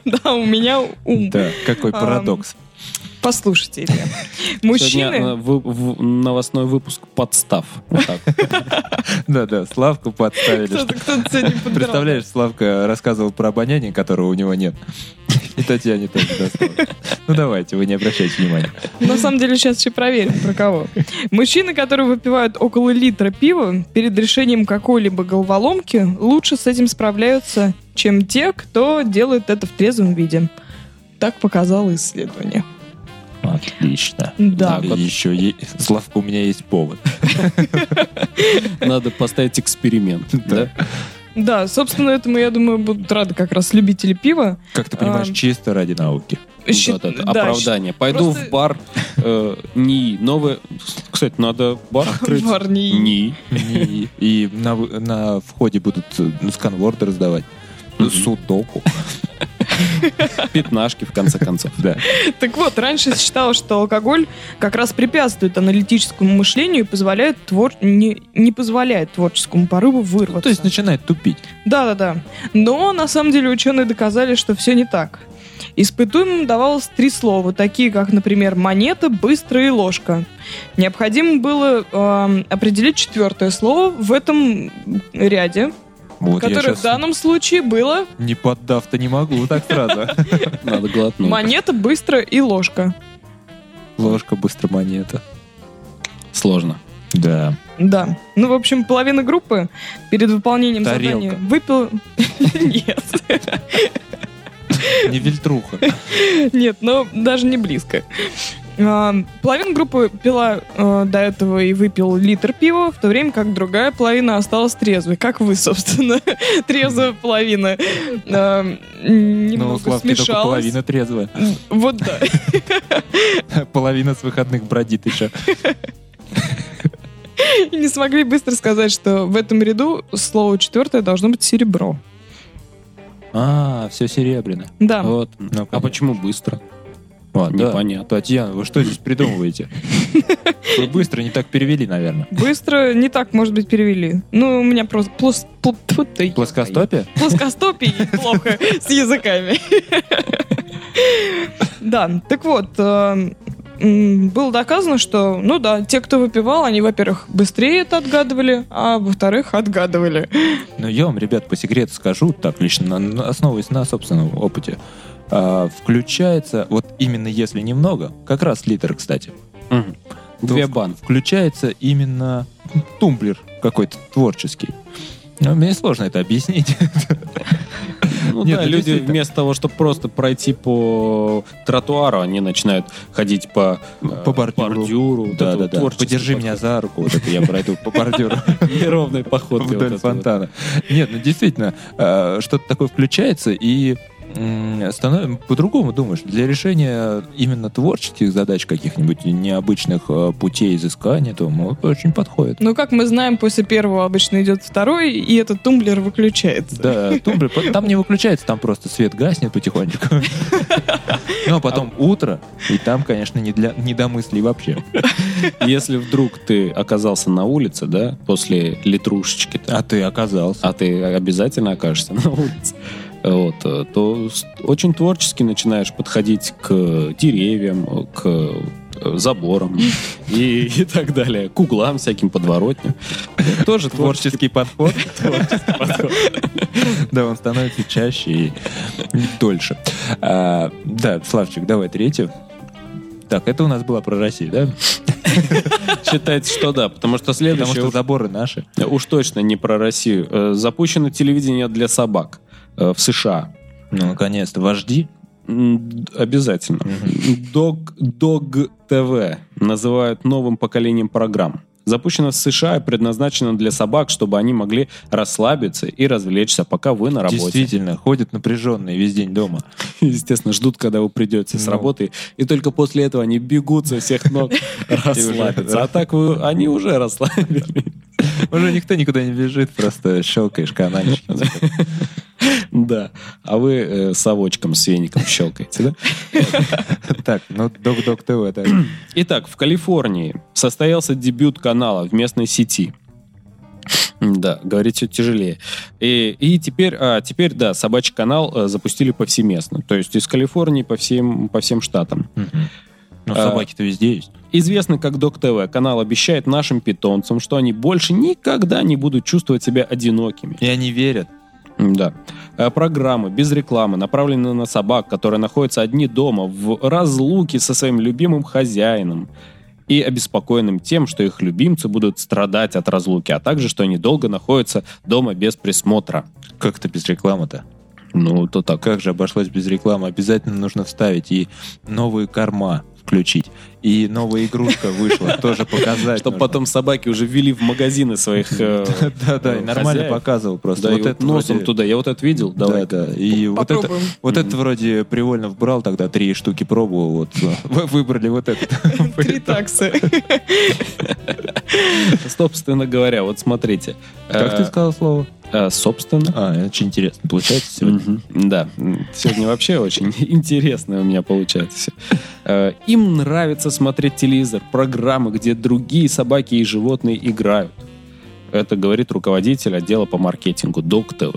Да, у меня ум. Да, какой парадокс. Послушайте, Мужчины... э, в- новостной выпуск подстав. Да-да, Славку подставили. Представляешь, Славка рассказывал про обоняние, которого у него нет. И Татьяне тоже досталось. Ну давайте, вы не обращайте внимания. На самом деле сейчас еще проверим, про кого. Мужчины, которые выпивают около литра пива перед решением какой-либо головоломки, лучше с этим справляются, чем те, кто делает это в трезвом виде. Так показало исследование. Отлично. Да. Так, еще е- Славка, у меня есть повод. Надо поставить эксперимент. Да. Да, собственно, этому, я думаю, будут рады как раз любители пива. Как ты понимаешь, Ам. чисто ради науки. Щи- Да-да-да, да, Оправдание. Пойду просто- в бар э, НИИ. Новое... Кстати, надо бар открыть. Бар НИИ. НИИ. И, и на, на входе будут э, сканворды раздавать. Судоку. Пятнашки, в конце концов. Да. Так вот, раньше считалось, что алкоголь как раз препятствует аналитическому мышлению и позволяет твор... не, не позволяет творческому порыву вырваться. То есть начинает тупить. Да-да-да. Но на самом деле ученые доказали, что все не так. Испытуемым давалось три слова, такие как, например, монета, быстро и ложка. Необходимо было эм, определить четвертое слово в этом ряде, Вот щас в данном случае было не поддав-то не могу так сразу. Надо глотнуть. монета, быстро и ложка. Ложка быстро монета. Сложно. Да. Да. Ну, в общем, половина группы перед выполнением Тарелка. задания выпила... Нет. Не вильтруха. Нет, но даже не близко. Половина группы пила э, до этого и выпил литр пива, в то время как другая половина осталась трезвой. Как вы, собственно, трезвая половина. Ну, Немного у Славки только смешалась. половина трезвая. Вот да. Половина с выходных бродит еще. И не смогли быстро сказать, что в этом ряду слово четвертое должно быть серебро. А, все серебряно. Да. Вот. Ну, А почему быстро? А, да. Непонятно. Татьяна, вы что здесь придумываете? Вы быстро не так перевели, наверное. Быстро не так, может быть, перевели. Ну, у меня просто Плоскостопие? плоскостопие плохо с языками. Да, так вот, э, было доказано, что, ну да, те, кто выпивал, они, во-первых, быстрее это отгадывали, а во-вторых, отгадывали. Ну, я вам, ребят, по секрету скажу, так, лично основываясь на собственном опыте. А, включается, вот именно если немного, как раз литр, кстати, Мгм. Две бан. включается именно тумблер какой-то творческий. Ну, мне сложно это объяснить. Ну Нет, да, ну, люди вместо того, чтобы просто пройти по тротуару, они начинают ходить по, э, По бордюру. бордюру. Вот Да, да, вот да. творческий Подержи меня подход. за руку, вот это я пройду по бордюру Неровной походкой. вдоль вот. фонтана. Нет, ну действительно, э, что-то такое включается, и по-другому думаешь. Для решения именно творческих задач, каких-нибудь необычных э, путей изыскания, то ну, очень подходит. Но, как мы знаем, после первого обычно идет второй, и этот тумблер выключается. Да, тумблер, там не выключается, там просто свет гаснет потихонечку. Ну, а потом утро, и там, конечно, не, для, не до мыслей вообще. Если вдруг ты оказался на улице, да, после литрушечки, А ты оказался. а ты обязательно окажешься на улице, вот, э, то очень творчески начинаешь подходить к деревьям, к э, заборам и, и так далее, к углам всяким подворотням. Тоже творческий Творческий подход. Да, он становится чаще и дольше. А, Да, Славчик, давай третью. Так, это у нас было про Россию, да? считается, что да, потому что Потому следующее что уж, заборы наши. уж точно не про Россию. Э, Запущено телевидение для собак в США. Ну, наконец-то, вожди. Обязательно. Дог, Дог ТВ называют новым поколением программ. Запущена в США и предназначена для собак, чтобы они могли расслабиться и развлечься, пока вы на работе. Действительно, ходят напряженные весь день дома. Естественно, ждут, когда вы придете с Ну. работы, и только после этого они бегут со всех ног расслабиться. А так вы, они уже расслабились. Уже никто никуда не бежит, просто щелкаешь канальчик. Да. А вы э, совочком с веником щелкаете, да? Так, ну Док-Док ТВ, так. Итак, в Калифорнии состоялся дебют канала в местной сети. Да, говорить все тяжелее. И, и теперь, а, теперь, да, собачий канал э, запустили повсеместно. То есть из Калифорнии по всем, по всем штатам. Ну, А. собаки-то везде есть. Известный как Док ТВ, канал обещает нашим питомцам, что они больше никогда не будут чувствовать себя одинокими. И они верят. Да. Э, Программы без рекламы направлены на собак, которые находятся одни дома в разлуке со своим любимым хозяином и обеспокоенным тем, что их любимцы будут страдать от разлуки, а также, что они долго находятся дома без присмотра. Как-то без рекламы-то. Ну, то так. Как же обошлось без рекламы? Обязательно нужно вставить и новые корма включить. И новая игрушка вышла, тоже показать. Чтобы потом собаки уже ввели в магазины своих э, Да-да, и нормально показывал просто. Да, Вот это носом туда. Я вот это видел. Да, Давай. да. И вот это, вот это вроде Привольнов брал, тогда три штуки пробовал, вот вы выбрали вот этот. Три таксы. Собственно говоря, вот смотрите. Как Э, ты сказал слово? Э, Собственно. А, очень интересно. Получается сегодня. Мгм. Да, сегодня вообще очень интересно у меня получается. Э, Им нравится смотреть телевизор, программы, где другие собаки и животные играют. Это говорит руководитель отдела по маркетингу Док ТВ.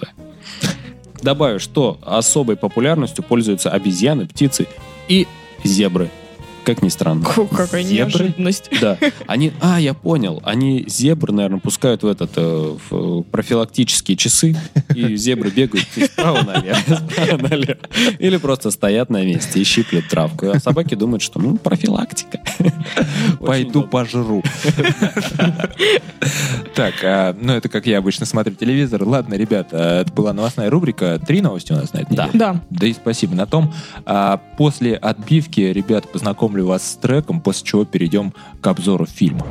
Добавлю, что особой популярностью пользуются обезьяны, птицы и зебры. Как ни странно. Фу, какая Зебры? неожиданность. Да, они, а, я понял, они зебры, наверное, пускают в этот э, в, э, профилактические часы, и зебры бегают справа налево, справа налево. Или просто стоят на месте и щиплют травку. А собаки думают, что, ну, профилактика. Пойду пожру. Так, а, ну это как я обычно смотрю телевизор. Ладно, ребята, это была новостная рубрика. Три новости у нас на этой. Да. Да и спасибо на том. А, после отбивки, ребят, познакомлю вас с треком, после чего перейдем к обзору фильма.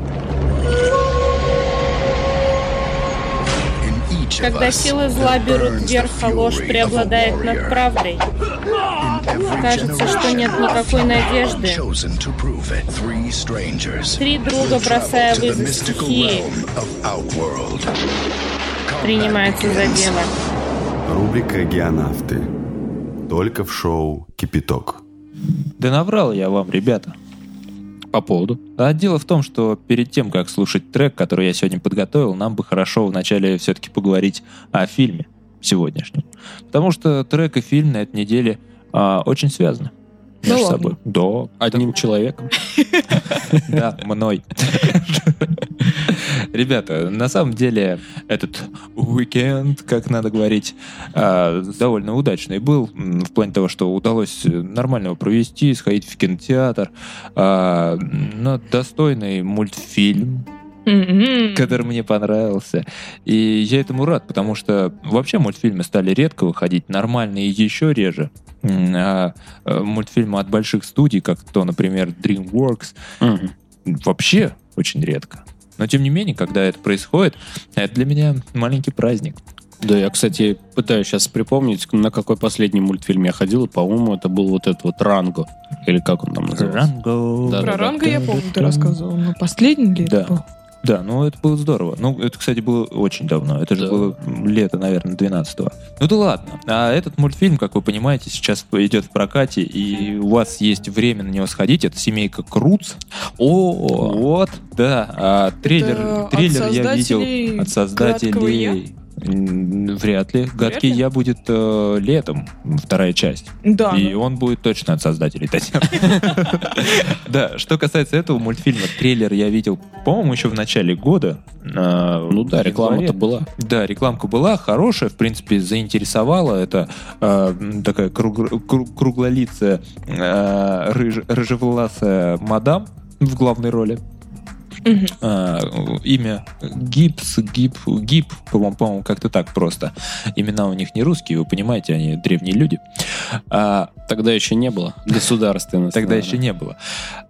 Когда силы зла берут верх, а ложь преобладает над правдой. Кажется, что нет никакой надежды. Три друга, бросая вызов стихии, принимаются за дело. Рубрика «Геонавты». Только в шоу «Кипяток». Да наврал я вам, ребята. По поводу. А дело в том, что перед тем, как слушать трек, который я сегодня подготовил, нам бы хорошо вначале все-таки поговорить о фильме сегодняшнем. Потому что трек и фильм на этой неделе а, очень связаны Да между ладно? собой. Да, Одним человеком. да, мной. Ребята, на самом деле этот уикенд, как надо говорить, а, довольно удачный был в плане того, что удалось нормально его провести, сходить в кинотеатр, а, на достойный мультфильм, который мне понравился. И я этому рад, потому что вообще мультфильмы стали редко выходить, нормальные еще реже. А э, мультфильмы от больших студий, как то, например, DreamWorks, вообще очень редко. Но тем не менее, когда это происходит, это для меня маленький праздник. Да, я, кстати, пытаюсь сейчас припомнить, на какой последний мультфильм я ходил, и, по-моему, это был вот этот вот Ранго. Или как он там называется? Ранго. Да, Про да, Ранго я помню, ты рассказывал. Но последний ли Да. это был? Да, ну это было здорово. Ну, это, кстати, было очень давно. Это же Да. было м, лето, наверное, 12-го. Ну да ладно. А этот мультфильм, как вы понимаете, сейчас идет в прокате, и у вас есть время на него сходить. Это семейка Круц. О, вот, да. А, трейлер, Это трейлер я видел от создателей. Вряд ли. Гадкий ли? я будет э, летом, вторая часть. Да. И ну, он будет точно от создателей Татьяны. Да, что касается этого мультфильма, трейлер я видел, по-моему, еще в начале года. а, Ну да, реклама-то была. Да, рекламка была хорошая, в принципе, заинтересовала. Это э, такая круг- кру- круглолицая, э, рыж- рыжеволосая мадам в главной роли. Мгм. А, имя Гипс, Гип, Гип, по-моему, по-моему, как-то так просто. Имена у них не русские, вы понимаете, они древние люди. А, Тогда еще не было государственности. Тогда еще не было.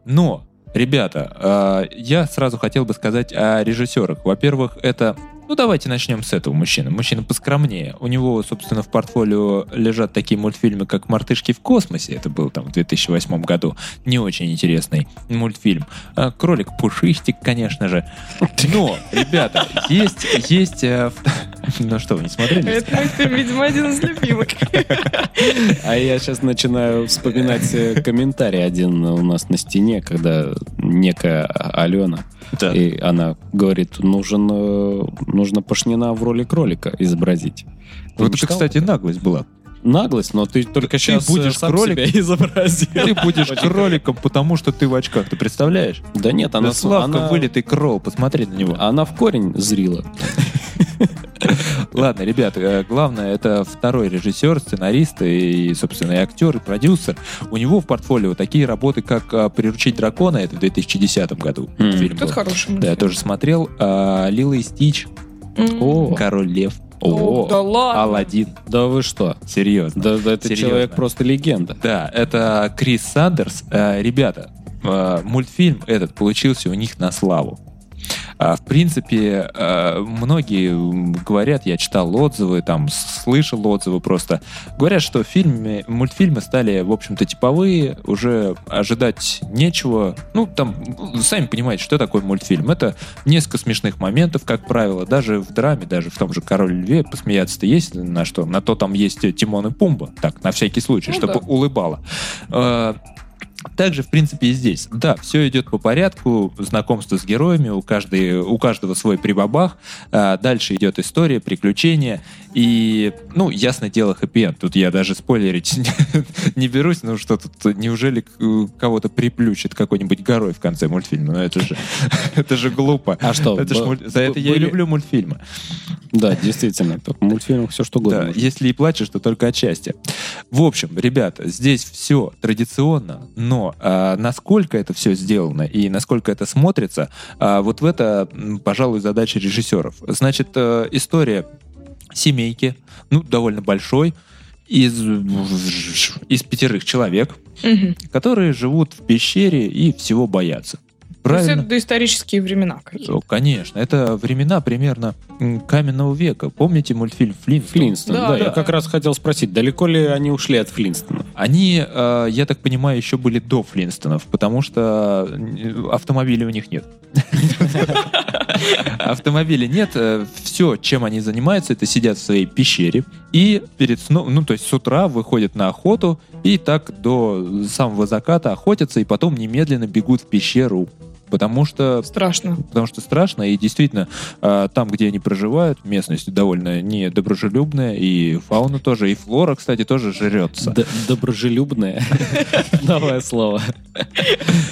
Но Ребята, э, я сразу хотел бы сказать о режиссерах. Во-первых, это... Ну, давайте начнем с этого мужчины. Мужчина поскромнее. У него, собственно, в портфолио лежат такие мультфильмы, как «Мартышки в космосе». Это был там в 2008 году. Не очень интересный мультфильм. А, «Кролик Пушистик», конечно же. Но, ребята, есть... есть Ну что, вы не смотрели? Это мультфильм, видимо, один из любимых. А я сейчас начинаю вспоминать э, комментарий один у нас на стене, когда некая Алена, Да. и она говорит, нужен, э, нужно Пашнина в роли кролика изобразить. Ты Вот не это, кстати, наглость была. Наглость, но ты только Ты сейчас будешь сам кролик? себя изобразил. Ты будешь кроликом, потому что ты в очках, ты представляешь? Да нет, она, Да Славка она, вылитый кролл, посмотри на него. она в корень зрила. Ладно, ребята, э, главное, это второй режиссер, сценарист и, собственно, и актер, и продюсер. У него в портфолио такие работы, как э, «Приручить дракона», это в 2010 году М. фильм Тут был. хороший Да, я тоже смотрел. А, Лила и Стич. О, Король Лев. О, да ладно. Алладин. да вы что? Серьезно. Да, да это Серьезно. человек просто легенда. Да, это Крис Сандерс. Э, Ребята, э, мультфильм этот получился у них на славу. А, В принципе, э, многие говорят, я читал отзывы, там слышал отзывы просто, говорят, что фильмы, мультфильмы стали, в общем-то, типовые, уже ожидать нечего. Ну, там, сами понимаете, что такое мультфильм. Это несколько смешных моментов, как правило, даже в драме, даже в том же «Король льве» посмеяться-то есть на что. На то там есть Тимон и Пумба, так, на всякий случай, Ну чтобы да. улыбало. Также, в принципе, и здесь. Да, все идет по порядку, знакомство с героями, у, каждой, у каждого свой прибабах. А, дальше идет история, приключения. И, ну, ясное дело, хэппи-энд. Тут я даже спойлерить не берусь. Ну, что тут, неужели кого-то приплющит какой-нибудь горой в конце мультфильма? Ну, это же, это же глупо. А что, Это муль- За это я и люблю мультфильмы. Да, действительно. В мультфильмах все что угодно. Да, можно. если и плачешь, то только от счастья. В общем, ребята, здесь все традиционно, но а, насколько это все сделано и насколько это смотрится, а, вот в это, пожалуй, задача режиссеров. Значит, э, история семейки, ну, довольно большой, из, из пятерых человек, Мгм. которые живут в пещере и всего боятся. То есть Правильно? это доисторические времена какие-то. О, Конечно, это времена примерно каменного века. Помните мультфильм Флинт? Флинстон, да, Да, я да. как раз хотел спросить, далеко ли они ушли от Флинстона? Они, э, я так понимаю, еще были до Флинстонов, потому что э, автомобилей у них нет. Автомобилей нет. Все, чем они занимаются, это сидят в своей пещере и перед сном, ну, то есть с утра выходят на охоту и так до самого заката охотятся и потом немедленно бегут в пещеру. Потому что Страшно. потому что страшно, и действительно, а, там, где они проживают, местность довольно недоброжелюбная, и фауна тоже, и флора, кстати, тоже жрется. Д- Доброжелюбное. Новое слово.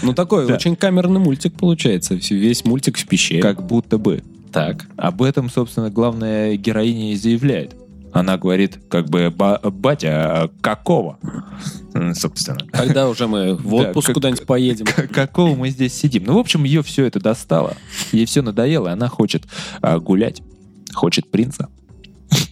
Ну, такой очень камерный мультик получается. Весь мультик в пещере. Как будто бы. так? Об этом, собственно, главная героиня и заявляет. Она говорит, как бы, «Ба- батя, а какого? Собственно. Когда уже мы в отпуск куда-нибудь поедем? Какого мы здесь сидим? Ну, в общем, ее все это достало. Ей все надоело, и она хочет а, гулять. Хочет принца.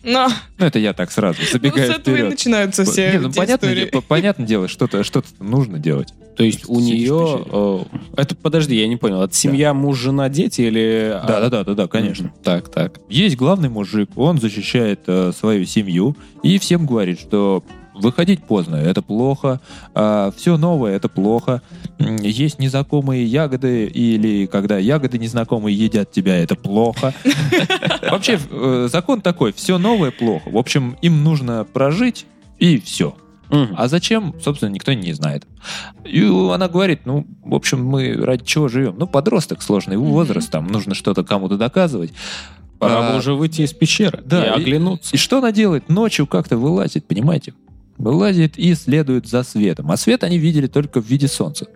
Но, Ну, это я так сразу ну, с забегаю этого и вперед. начинаются все Не, ну, понятное, истории. понятное дело, что-то что нужно делать. То есть у нее... э, Это, подожди, я не понял. Это семья, муж, жена, дети или... Да, да, да, да, да, конечно. Мгм. Так, так. Есть главный мужик, он защищает э, свою семью и всем говорит, что выходить поздно это плохо, все новое это плохо, есть незнакомые ягоды или когда ягоды незнакомые едят тебя, это плохо. Вообще э, закон такой, все новое плохо. В общем, им нужно прожить и все. Мгм. А зачем, собственно, никто не знает. И она говорит, ну, в общем, мы ради чего живем? Ну, подросток, сложный возраст, там нужно что-то кому-то доказывать. Пора А, бы уже выйти из пещеры да, и и- оглянуться. И что она делает? Ночью как-то вылазит, понимаете? Вылазит и следует за светом. А свет они видели только в виде солнца.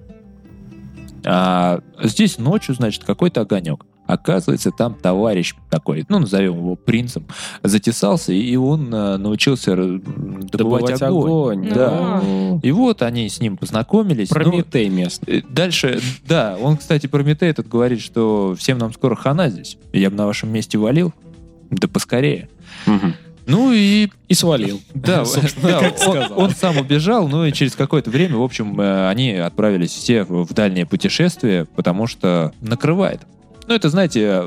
А здесь ночью, значит, какой-то огонек. Оказывается, там товарищ такой, ну, назовем его принцем, затесался, и он э, научился добывать, Добывать огонь. огонь. Да. Ну, И вот они с ним познакомились. Ну, Прометей местный. Э, Дальше, да, он, кстати, Прометей этот говорит, что всем нам скоро хана здесь. Я бы на вашем месте валил. Да поскорее. Мгм. Ну и И свалил. да, да, он, он сам убежал, ну и через какое-то время, в общем, э, они отправились все в дальнее путешествие, потому что накрывает. Ну, это, знаете,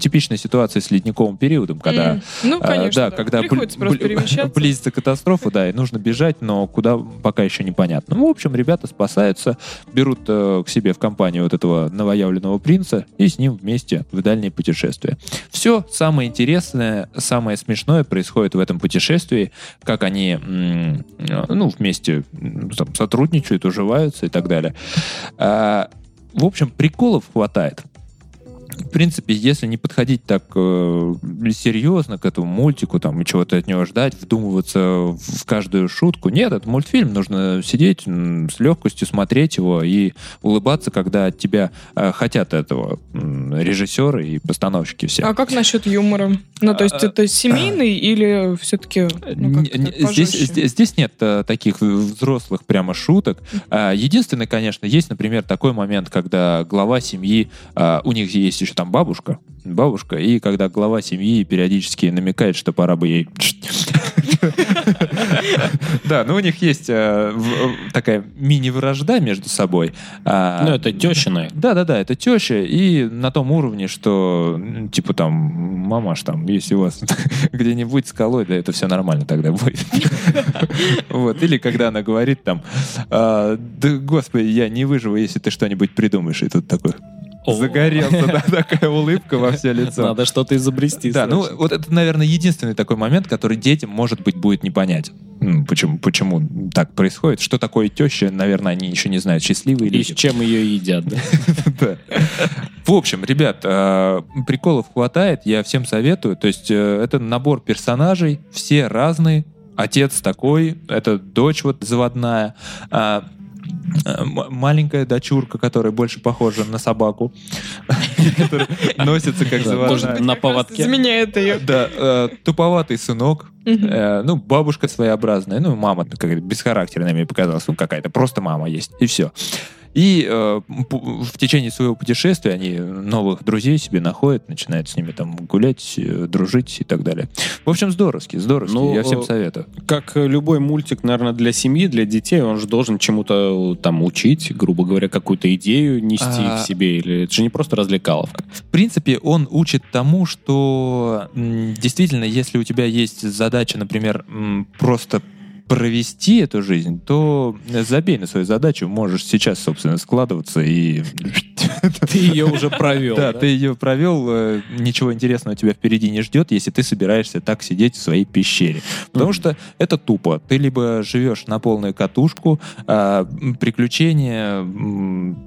типичная ситуация с ледниковым периодом, когда М. Ну, а, конечно, да, да. когда бл- близится катастрофа, да, и нужно бежать, но куда пока еще непонятно. Ну, в общем, ребята спасаются, берут э, к себе в компанию вот этого новоявленного принца и с ним вместе в дальнее путешествие. Все самое интересное, самое смешное происходит в этом путешествии, как они м, э, ну, вместе там, сотрудничают, уживаются и так далее. А, в общем, приколов хватает. В принципе, если не подходить так э, серьезно к этому мультику, там, и чего-то от него ждать, вдумываться в каждую шутку, нет, это мультфильм, нужно сидеть с легкостью, смотреть его и улыбаться, когда от тебя э, хотят этого м, режиссеры и постановщики все. А как насчет юмора? Ну, то есть это семейный или все-таки ну, здесь, здесь, здесь нет э, таких взрослых прямо шуток. А, единственное, конечно, есть, например, такой момент, когда глава семьи, а, у них есть еще там бабушка, бабушка, и когда глава семьи периодически намекает, что пора бы ей... Да, ну у них есть э, в- такая мини-вражда между собой. А, Ну, это тещина. да-да-да, это теща, и на том уровне, что, типа, там, мамаш, там, если у вас где-нибудь скалой, да, это все нормально тогда будет. Вот, или когда она говорит там, «А, да, господи, я не выживу, если ты что-нибудь придумаешь, и тут такой загорелся, да, такая улыбка во все лицо. Надо что-то изобрести. Да, ну вот это, наверное, единственный такой момент, который детям, может быть, будет непонятен. М, Почему, почему так происходит? Что такое теща, наверное, они еще не знают, счастливые И с чем ее едят, да? В общем, ребят, э, приколов хватает, я всем советую. То есть э, это набор персонажей, все разные. Отец такой, это дочь вот заводная, а, маленькая дочурка, которая больше похожа на собаку, которая носится как заводная. на поводке. Изменяет ее. Да, э, туповатый сынок, э, ну, бабушка своеобразная, ну, мама как бесхарактерная мне показалась, ну, какая-то просто мама есть, и все. И э, в течение своего путешествия они новых друзей себе находят, начинают с ними там гулять, э, дружить и так далее. В общем, здоровски, здоровски, Ну, я всем э, советую. Как э, любой мультик, наверное, для семьи, для детей, он же должен чему-то там учить, грубо говоря, какую-то идею нести А- в себе. Или это же не просто развлекаловка. В принципе, он учит тому, что действительно, если у тебя есть задача, например, просто провести эту жизнь, то забей на свою задачу, можешь сейчас, собственно, складываться и... Ты ее уже провел. Да, ты ее провел, э, ничего интересного тебя впереди не ждет, если ты собираешься так сидеть в своей пещере. Потому что это тупо. Ты либо живешь на полную катушку, а, приключения,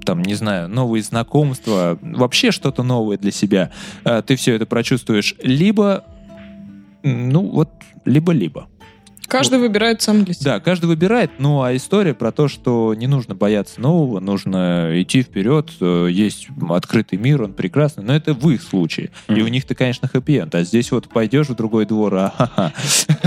там, не знаю, новые знакомства, вообще что-то новое для себя. А, Ты все это прочувствуешь либо, ну вот, либо-либо. Каждый выбирает сам для себя. Да, каждый выбирает, ну а история про то, что не нужно бояться нового, нужно идти вперед, э, есть открытый мир, он прекрасный, но это в их случае. И Мгм. у них-то, конечно, хэппи-энд, а здесь вот пойдешь в другой двор, а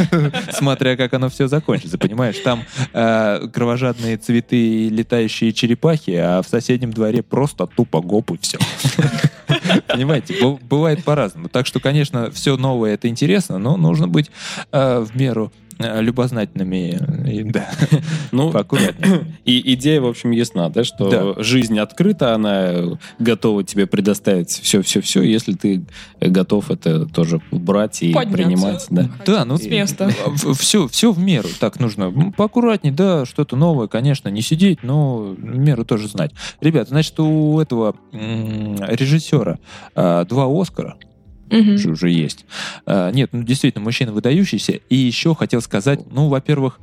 смотря как оно все закончится, понимаешь? Там э, кровожадные цветы и летающие черепахи, а в соседнем дворе просто тупо гоп и все. Понимаете, бывает по-разному. Так что, конечно, все новое это интересно, но нужно быть э, в меру любознательными. и, да, Ну, поаккуратнее. и идея, в общем, ясна, да, что Да. жизнь открыта, она готова тебе предоставить все-все-все, если ты готов это тоже брать и Подняться. принимать. Да. Да, ну С места. все, все в меру. Так нужно поаккуратнее, да, что-то новое, конечно, не сидеть, но в меру тоже знать. Ребят, значит, у этого режиссера два Оскара Же уже есть. А, Нет, ну действительно, мужчина выдающийся. И еще хотел сказать, ну, во-первых,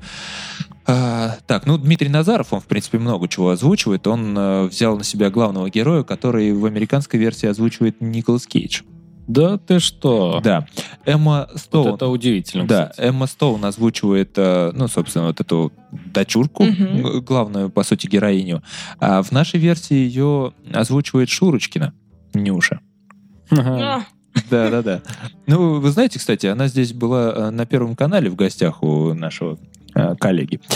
а, так, ну, Дмитрий Назаров, он, в принципе, много чего озвучивает. Он э, взял на себя главного героя, который в американской версии озвучивает Николас Кейдж. Да ты что? Да. Эмма Стоун. Вот это удивительно, Да, кстати. Эмма Стоун озвучивает, э, ну, собственно, вот эту дочурку, г- главную, по сути, героиню. А в нашей версии ее озвучивает Шурочкина, Нюша. Ага. Да, да, да. Ну, вы знаете, кстати, она здесь была э, на Первом канале в гостях у нашего коллеги.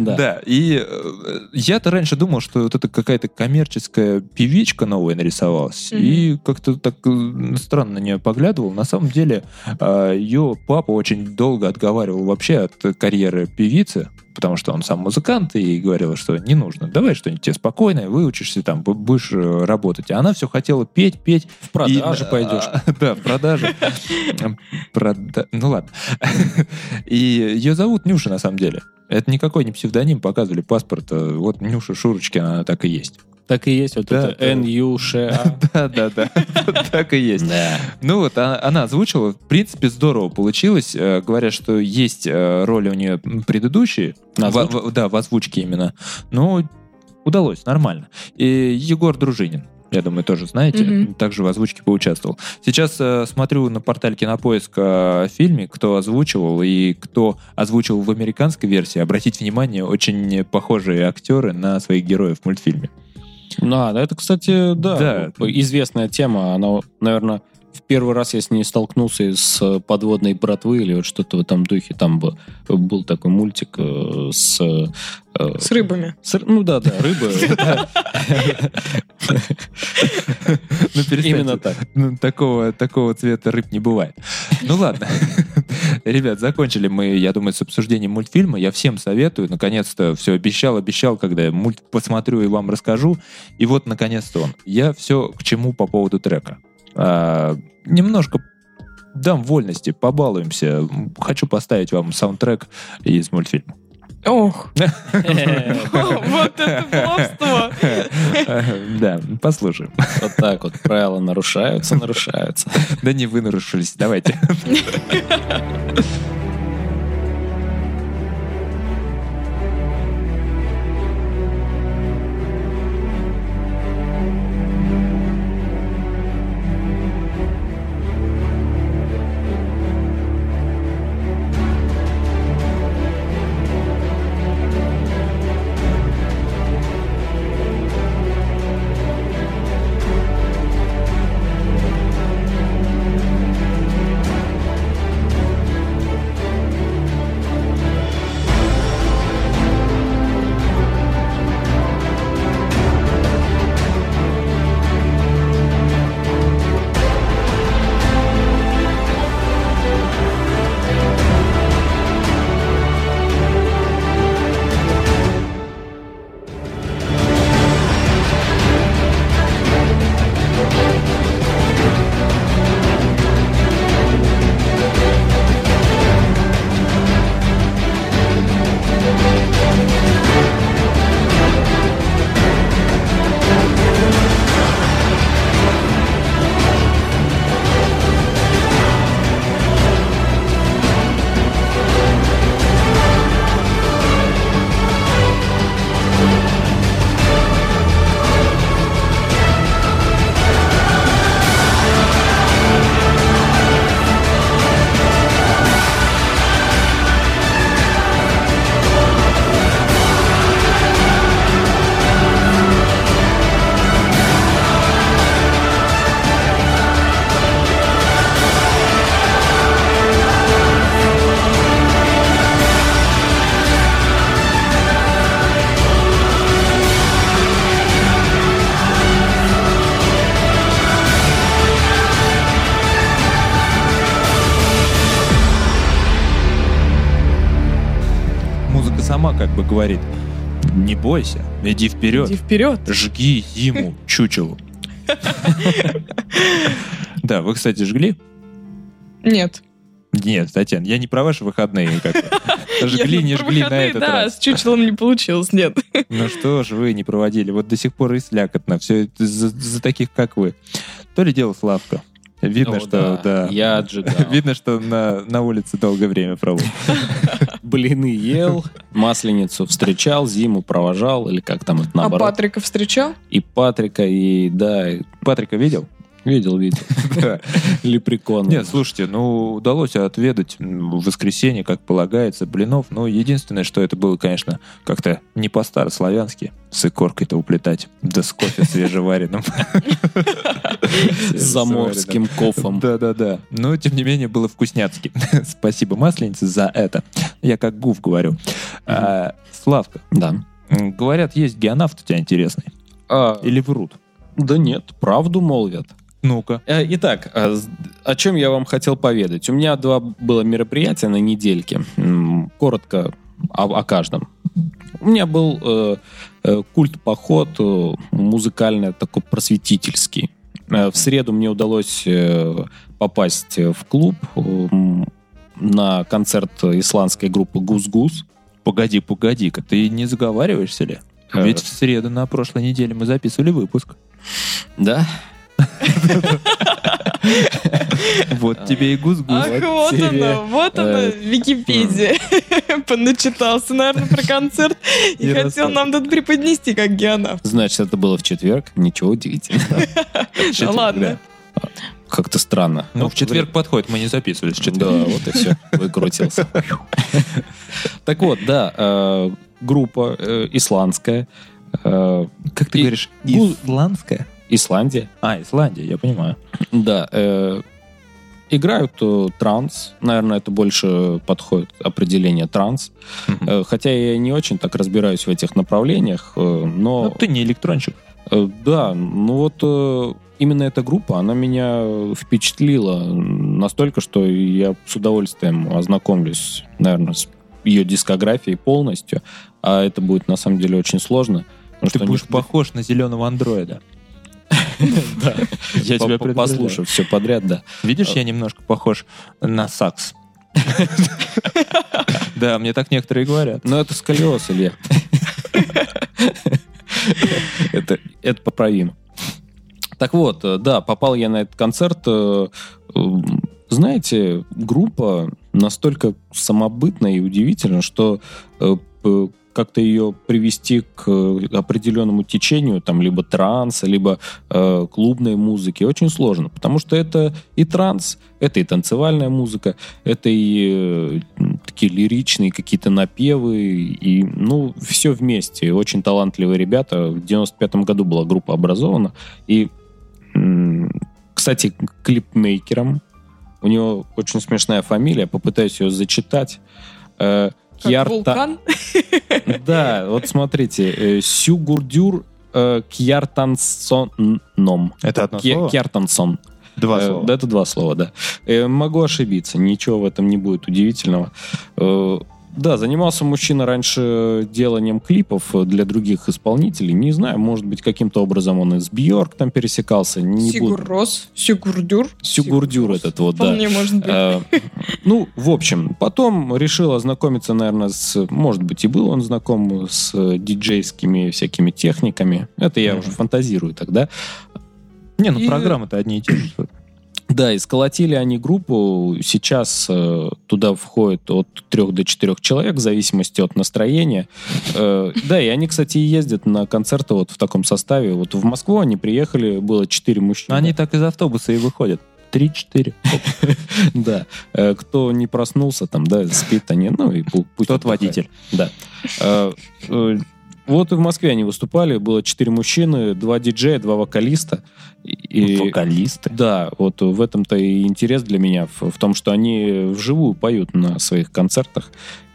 Да. И э, я-то раньше думал, что вот это какая-то коммерческая певичка новая нарисовалась, и как-то так э, странно на нее поглядывал. На самом деле, э, ее папа очень долго отговаривал вообще от карьеры певицы, потому что он сам музыкант, и говорил, что не нужно, давай что-нибудь тебе спокойное, выучишься, там, бу- будешь э, работать. А она все хотела петь, петь. В продаже И, пойдешь. Да, в продаже. Прода- Ну ладно. И ее зовут Нюша на самом деле. Это никакой не псевдоним, показывали паспорт. а Вот Нюша Шурочкина, она так и есть. Так и есть вот Да, это да. Н-Ю-Ш-А. Да, да, да. Так и есть. Ну вот, а- она озвучила, в принципе, здорово получилось. Э, Говорят, что есть э, роли у нее предыдущие. Да, в озвучке именно. Но удалось, нормально. И Егор Дружинин. Я думаю, тоже знаете, Мгм. также в озвучке поучаствовал. Сейчас э, смотрю на портале Кинопоиск э, фильме, кто озвучивал и кто озвучил в американской версии. Обратите внимание, очень похожие актеры на своих героев в мультфильме. Да, это, кстати, да, Да. известная тема. Она, наверное, первый раз я с ней столкнулся с подводной братвы или вот что-то в этом духе. Там бы- был такой мультик э, с... э, С рыбами. с ну да, да, рыбы. Ну. Именно так. Ну, такого, такого цвета рыб не бывает. Ну ладно. Ребят, закончили мы, я думаю, с обсуждением мультфильма. Я всем советую. Наконец-то все обещал, обещал, когда я мульт посмотрю и вам расскажу. И вот, наконец-то он. Я все к чему по поводу трека. А, немножко дам вольности, побалуемся. Хочу поставить вам саундтрек из мультфильма. Ох, вот это плавство. Да, послушаем. Вот так вот правила нарушаются, нарушаются. Да не вы нарушились, давайте. бойся, иди вперед. Иди вперед. Жги зиму, чучелу. Да, вы, кстати, жгли? Нет. Нет, Татьяна, я не про ваши выходные. Как вы. Жгли, не жгли на этот Да, раз. с чучелом не получилось, нет. Ну что ж вы не проводили? Вот до сих пор и слякотно. Все за, за таких, как вы. То ли дело Славка. Видно, О, что да. Я отжигал. Видно, что на, на улице долгое время провел. Блины ел, масленицу встречал, зиму провожал, или как там это А наоборот. Патрика встречал? И Патрика, и да, и- Патрика видел? Видел, видел. Лепрекон. Нет, слушайте, ну, удалось отведать в воскресенье, как полагается, блинов. Но единственное, что это было, конечно, как-то не по-старославянски с икоркой-то уплетать, да с кофе свежеваренным. С заморским кофом. Да-да-да. Но, тем не менее, было вкусняцки. Спасибо, Масленице, за это. Я как гуф говорю. А, Славка, Да. говорят, есть геонавт у тебя интересный. А, Или врут? Да нет, правду молвят. Ну-ка. Э, Итак, с- о чем я вам хотел поведать. У меня два было мероприятия на недельке. Коротко о, о каждом. У меня был э, э, культ-поход э, музыкальный, такой просветительский. Э, В среду мне удалось э, попасть в клуб э, на концерт исландской группы «Гус-Гус». Погоди, погоди-ка, ты не заговариваешься ли? Э. Ведь в среду на прошлой неделе мы записывали выпуск. Да? Вот тебе и гус-гус. Ах, вот оно, вот э, оно, Википедия. Поначитался, наверное, про концерт и хотел нам тут преподнести как геонавт. Значит, это было в четверг. Ничего удивительного. Да ладно. Как-то странно. Ну, в четверг подходит, мы не записывали с четверга. Да, вот и все. Выкрутился. Так вот, да, э, группа э, исландская. э, Как ты говоришь, исландская? Исландия. А, Исландия, я понимаю. Да. э, Играют э, транс. Наверное, это больше подходит определение транс. Мгм. Э, Хотя я не очень так разбираюсь в этих направлениях, э, но... Ну, ты не электрончик. Э, Да, ну вот э, именно эта группа, она меня впечатлила настолько, что я с удовольствием ознакомлюсь, наверное, с ее дискографией полностью, а это будет на самом деле очень сложно. Ты будешь них- похож на зеленого андроида. Да. Я тебя По- предупреждаю. послушав все подряд, да. Видишь, я немножко похож на сакс. Да, мне так некоторые говорят. Но это сколиоз, Илья. Это это поправимо. Так вот, да, попал я на этот концерт. э, Знаете, группа настолько самобытная и удивительна, что э, как-то ее привести к э, определенному течению, там, либо транса, либо э, клубной музыки, очень сложно. Потому что это и транс, это и танцевальная музыка, это и э, такие лиричные какие-то напевы, и, ну, все вместе. Очень талантливые ребята. В 95-м году была группа образована. И, кстати, клипмейкером у него очень смешная фамилия, попытаюсь ее зачитать. Э, Как Кьярта- вулкан. Да, вот смотрите. э, Сюгурдюр э, Кьяртансоном. Это одно слово? Кьяртансон. Два Э, слова. Да, это два слова, да. Э, Могу ошибиться, ничего в этом не будет удивительного. Э, Да, занимался мужчина раньше деланием клипов для других исполнителей. Не знаю, может быть, каким-то образом он и с Бьорк там пересекался. Не буду- Сигуррос, Сигурдюр. Сюгурдюр этот вот, да. Вполне может быть. Э, Ну, в общем, потом решил ознакомиться, наверное, с... Может быть, и был он знаком с э, диджейскими всякими техниками. Это я Мгм. уже фантазирую тогда. Не, ну И- программы-то одни и те же. Да, и сколотили они группу. Сейчас э, туда входит от трех до четырех человек, в зависимости от настроения. Э, да, и они, кстати, ездят на концерты вот в таком составе. Вот в Москву они приехали, было четыре мужчины. Они так из автобуса и выходят. Три-четыре. Да. Э, Кто не проснулся, там, да, спит они, ну, и пу- пусть Тот водитель. Да. Вот и в Москве они выступали, было четыре мужчины, два диджея, два вокалиста. И- Вокалисты. Да, вот в этом-то и интерес для меня, в, в том, что они вживую поют на своих концертах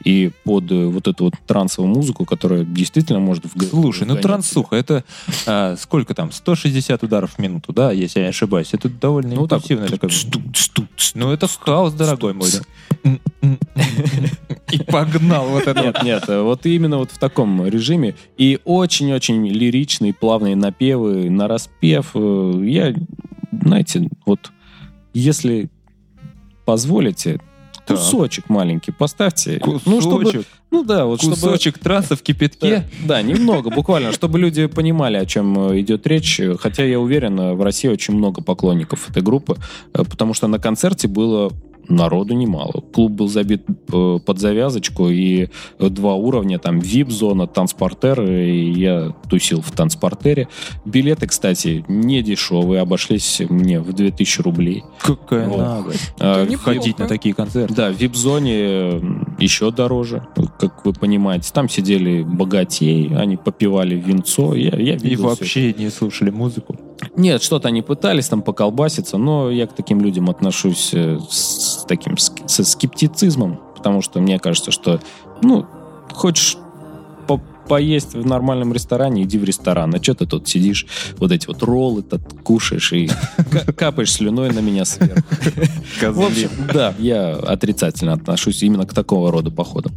и под э, вот эту вот трансовую музыку, которая действительно может в Слушай, ну трансуха, это а, сколько там? 160 ударов в минуту, да, если я не ошибаюсь. Это довольно Ну, так импульсивное такое. Ну, это хаос, дорогой мой. И погнал вот это. Нет, нет, вот именно вот в таком режиме. И очень-очень лиричные, плавные напевы, на распев. Э, Я, знаете, вот если позволите, Так. кусочек маленький поставьте. Ну, чтобы, Кусочек, ну да, вот чтобы... кусочек транса в Да, кипятке. да, немного, буквально, чтобы люди понимали, о чем э, идет речь. Хотя я уверен, э, в России очень много поклонников этой группы, э, потому что на концерте было народу немало. Клуб был забит э, под завязочку, и два уровня, там VIP-зона, танцпортер, и я тусил в танцпортере. Билеты, кстати, не дешевые, обошлись мне в 2000 рублей. Какая Вот. наглость. А. Ходить на такие концерты. Да, в вип-зоне еще дороже, как вы понимаете. Там сидели богатеи, они попивали винцо. Я, я И вообще не слушали музыку. это. Нет, что-то они пытались там поколбаситься, но я к таким людям отношусь э, с таким со скептицизмом, потому что мне кажется, что, ну, хочешь по- поесть в нормальном ресторане, иди в ресторан. А что ты тут сидишь, вот эти вот роллы тут кушаешь и ка- капаешь слюной на меня сверху. В общем, да, я отрицательно отношусь именно к такого рода походам.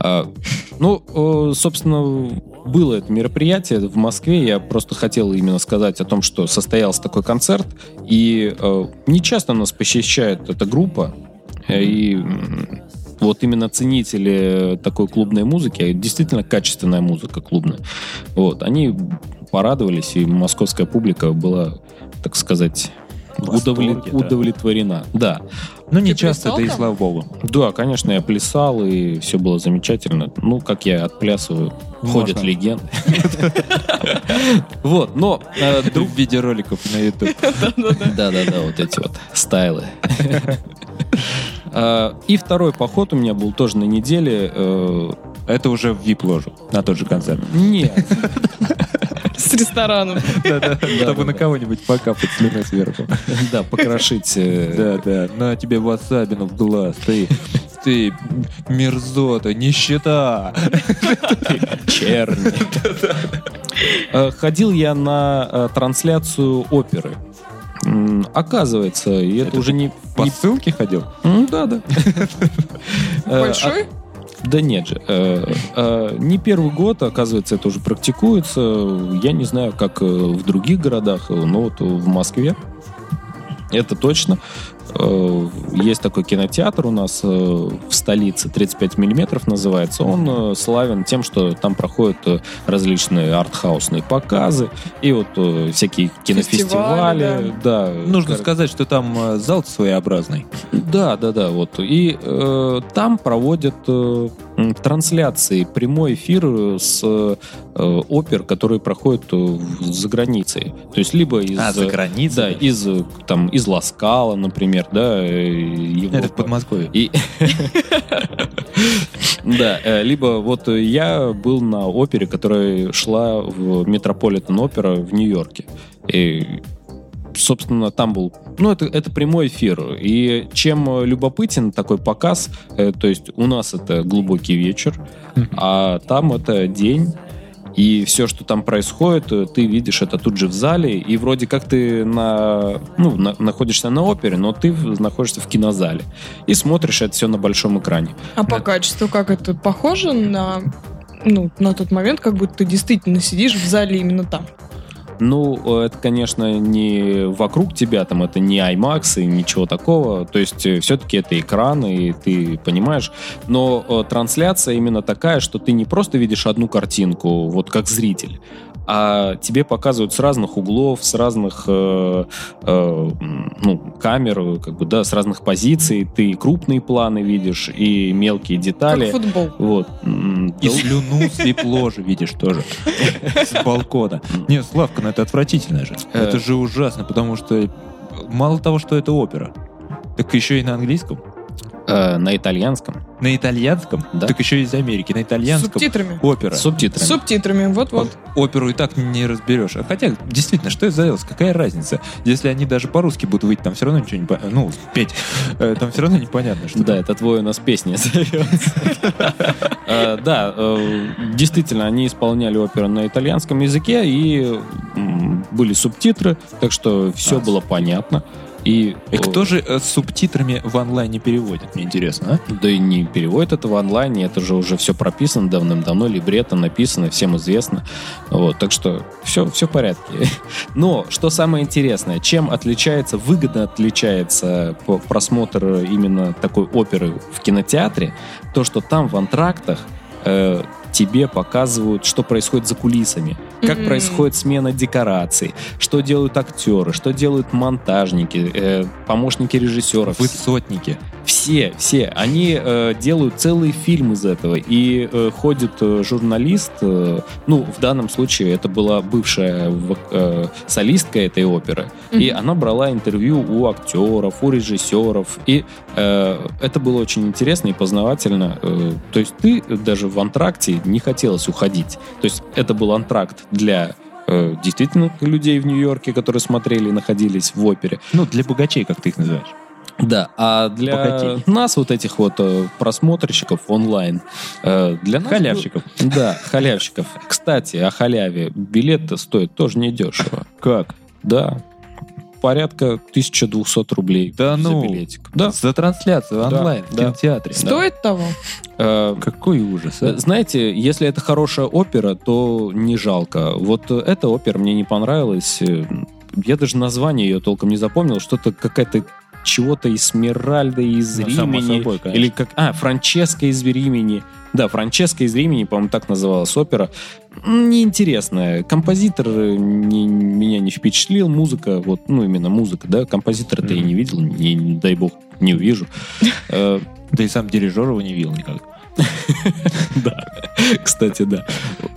А, ну, собственно, было это мероприятие в Москве. Я просто хотел именно сказать о том, что состоялся такой концерт. И э, не часто нас посещает эта группа. Э, И вот именно ценители такой клубной музыки, а действительно качественная музыка клубная, вот, они порадовались, и московская публика была, так сказать, восторге, удовле- да. удовлетворена. Да. Ну, не часто, да и слава богу. Да, конечно, я плясал, и все было замечательно. Ну, как я отплясываю, ходят легенды. Вот, но э, В виде роликов на YouTube. Да-да-да, вот эти вот стайлы. А, И второй поход у меня был тоже на неделе. Это уже в VIP-ложу, на тот же концерт. Нет, С рестораном. Чтобы на кого-нибудь покапать слюной сверху. да, покрошить. э, Да, да, на тебе васабину в глаз. Ты, ты мерзота, нищета. черни. Э, Ходил я на э, трансляцию оперы. Оказывается, и это, Это уже не... По не- ссылке ходил? Да, да. Большой? Да нет же. Э, э, Не первый год, оказывается, это уже практикуется. Я не знаю, как э, в других городах, но вот в Москве это точно. Э, Есть такой кинотеатр у нас э, в столице, 35 миллиметров называется. Он э, славен тем, что там проходят различные артхаусные показы и вот всякие кинофестивали. Фестивали, Да. Нужно Кор- сказать, что там зал своеобразный. да, да, да, вот. И э, там проводят э, трансляции, прямой эфир э, с э, опер, которые проходят э, за границей. То есть либо из... А, за э, границей? Да, из, там, из Ласкала, например, да, Европа. Это в Подмосковье. И... Да, либо вот я был на опере, которая шла в Метрополитен опера в Нью-Йорке. И собственно, там был... Ну, это, это прямой эфир. И чем э, любопытен такой показ, э, то есть у нас это глубокий вечер, а там это день, и все, что там происходит, э, ты видишь это тут же в зале, и вроде как ты на, ну, на- находишься на опере, но ты находишься в кинозале. И смотришь это все на большом экране. А по качеству как это? Похоже на ну, на тот момент, как будто ты действительно сидишь в зале именно там. Ну, э, это, конечно, не вокруг тебя, там это не IMAX и ничего такого. То есть, все-таки это экран, и ты понимаешь. Но э, трансляция именно такая, что ты не просто видишь одну картинку, вот как зритель, а тебе показывают с разных углов, с разных э, э, ну, камер, как бы, да, с разных позиций. Ты и крупные планы видишь, и мелкие детали. Как футбол. Вот. И слюну с вип-ложи видишь тоже. С балкона. Не, Славка, ну это отвратительно же. Э. Это же ужасно, потому что мало того, что это опера, так еще и на английском. Э, на итальянском. На итальянском, Да. так еще из Америки. На С итальянском субтитрами. опера. С С субтитрами. субтитрами, вот-вот. Оперу и так не разберешь. А хотя, действительно, что это за дело? Какая разница? Если они даже по-русски будут выйти, там все равно ничего не понятно. Ну, петь. э, Там все равно непонятно, что Да, это твой у нас песня. Э, Да, действительно, они исполняли оперу на итальянском языке, и были субтитры, так что все было понятно. И, И кто же э, с субтитрами в онлайне переводит, мне интересно, а? Да и не переводит это в онлайне, это же уже все прописано давным-давно, либретто написано, всем известно. Вот, так что все, все в порядке. Но, что самое интересное, чем отличается, выгодно отличается просмотр именно такой оперы в кинотеатре, то, что там в антрактах э, тебе показывают, что происходит за кулисами, как Мгм. происходит смена декораций, что делают актеры, что делают монтажники, э, помощники режиссеров. Высотники. Все, все. Они э, делают целый фильм из этого. И э, ходит э, журналист, э, ну, в данном случае это была бывшая э, солистка этой оперы. И она брала интервью у актеров, у режиссеров. И э, это было очень интересно и познавательно. Э, то есть ты даже в антракте не хотелось уходить. То есть это был антракт для э, действительно людей в Нью-Йорке, которые смотрели и находились в опере. Ну, для богачей, как ты их называешь. Да, а для Богатей. нас, вот этих вот э, просмотрщиков онлайн, э, для нас... Халявщиков. Да, халявщиков. Кстати, о халяве. Билет стоит тоже недешево. Как? Да, порядка 1200 рублей Да за ну. билетик. Да. За трансляцию Да, онлайн в да. кинотеатре. Стоит того? Э, Какой ужас, а? Знаете, если это хорошая опера, то не жалко. Вот э, эта опера мне не понравилась. Э, Я даже название ее толком не запомнил. Что-то какая-то чего-то из Смиральда, из Ну, Римени. собой, конечно. или как... А, Франческа из Римени. Да, Франческа из Римени, по-моему, так называлась опера. Неинтересная. Композитор э, не- меня не впечатлил. Музыка, вот, ну, именно музыка, да. Композитора-то я не видел, не, не дай бог, не увижу. Э, Да и сам дирижер его не видел никогда. Да, кстати, да.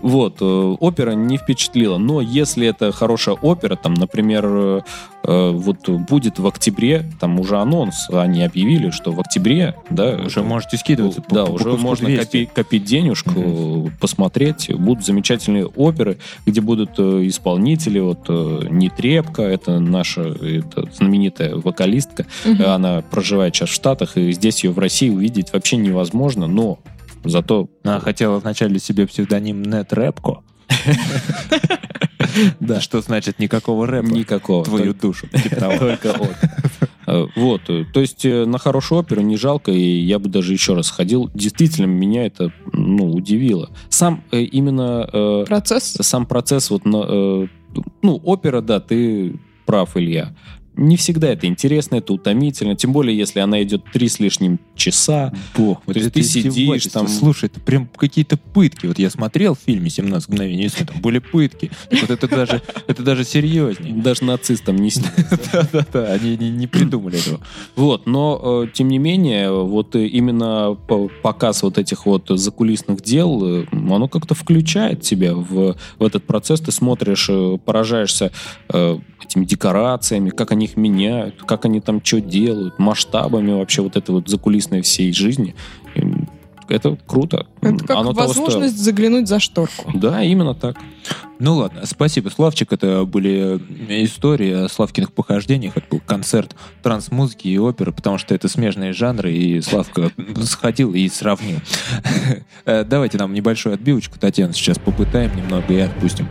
Вот, э, опера не впечатлила, но если это хорошая опера, там, например, вот будет в октябре, там уже анонс, они объявили, что в октябре, да, Уже можете скидываться. по- да, по уже куску можно 200. копить, копить денежку, посмотреть. Будут замечательные оперы, где будут э, исполнители. Вот э, Нетребко, это наша это знаменитая вокалистка. Она проживает сейчас в Штатах, и здесь ее в России увидеть вообще невозможно, но зато Она хотела вначале себе псевдоним Нет Рэпко. Да. Что значит никакого рэпа? никакого. Твою душу. Типа. Только от. Э, Вот, э, то есть э, на хорошую оперу не жалко, и я бы даже еще раз ходил. Действительно, меня это ну, удивило. Сам именно Процесс? сам процесс вот на, ну опера, да, ты прав, Илья. Не всегда это интересно, это утомительно, тем более если она идет три с лишним часа. Бог, вот То есть ты сидишь там- Слушай, это прям какие-то пытки. Вот я смотрел в фильме «17 мгновений весны», там были пытки. Так Вот это даже, это даже серьезнее. Даже нацистам не. Да-да-да, они не, не придумали этого. Вот, но э, тем не менее, вот именно по- показ вот этих вот закулисных дел, э, оно как-то включает тебя в, в этот процесс. Ты смотришь, э, поражаешься этими декорациями, как они их меняют, как они там что делают, масштабами вообще вот этой вот закулисной всей жизни. И Это круто. Это как Оно того возможность заглянуть за шторку. Да, именно так. Ну ладно, спасибо, Славчик. Это были истории о Славкиных похождениях. Это был концерт транс-музыки и оперы, потому что это смежные жанры, и Славка сходил и сравнил. Э, Давайте нам небольшую отбивочку, Татьяна, сейчас попытаем немного и отпустим.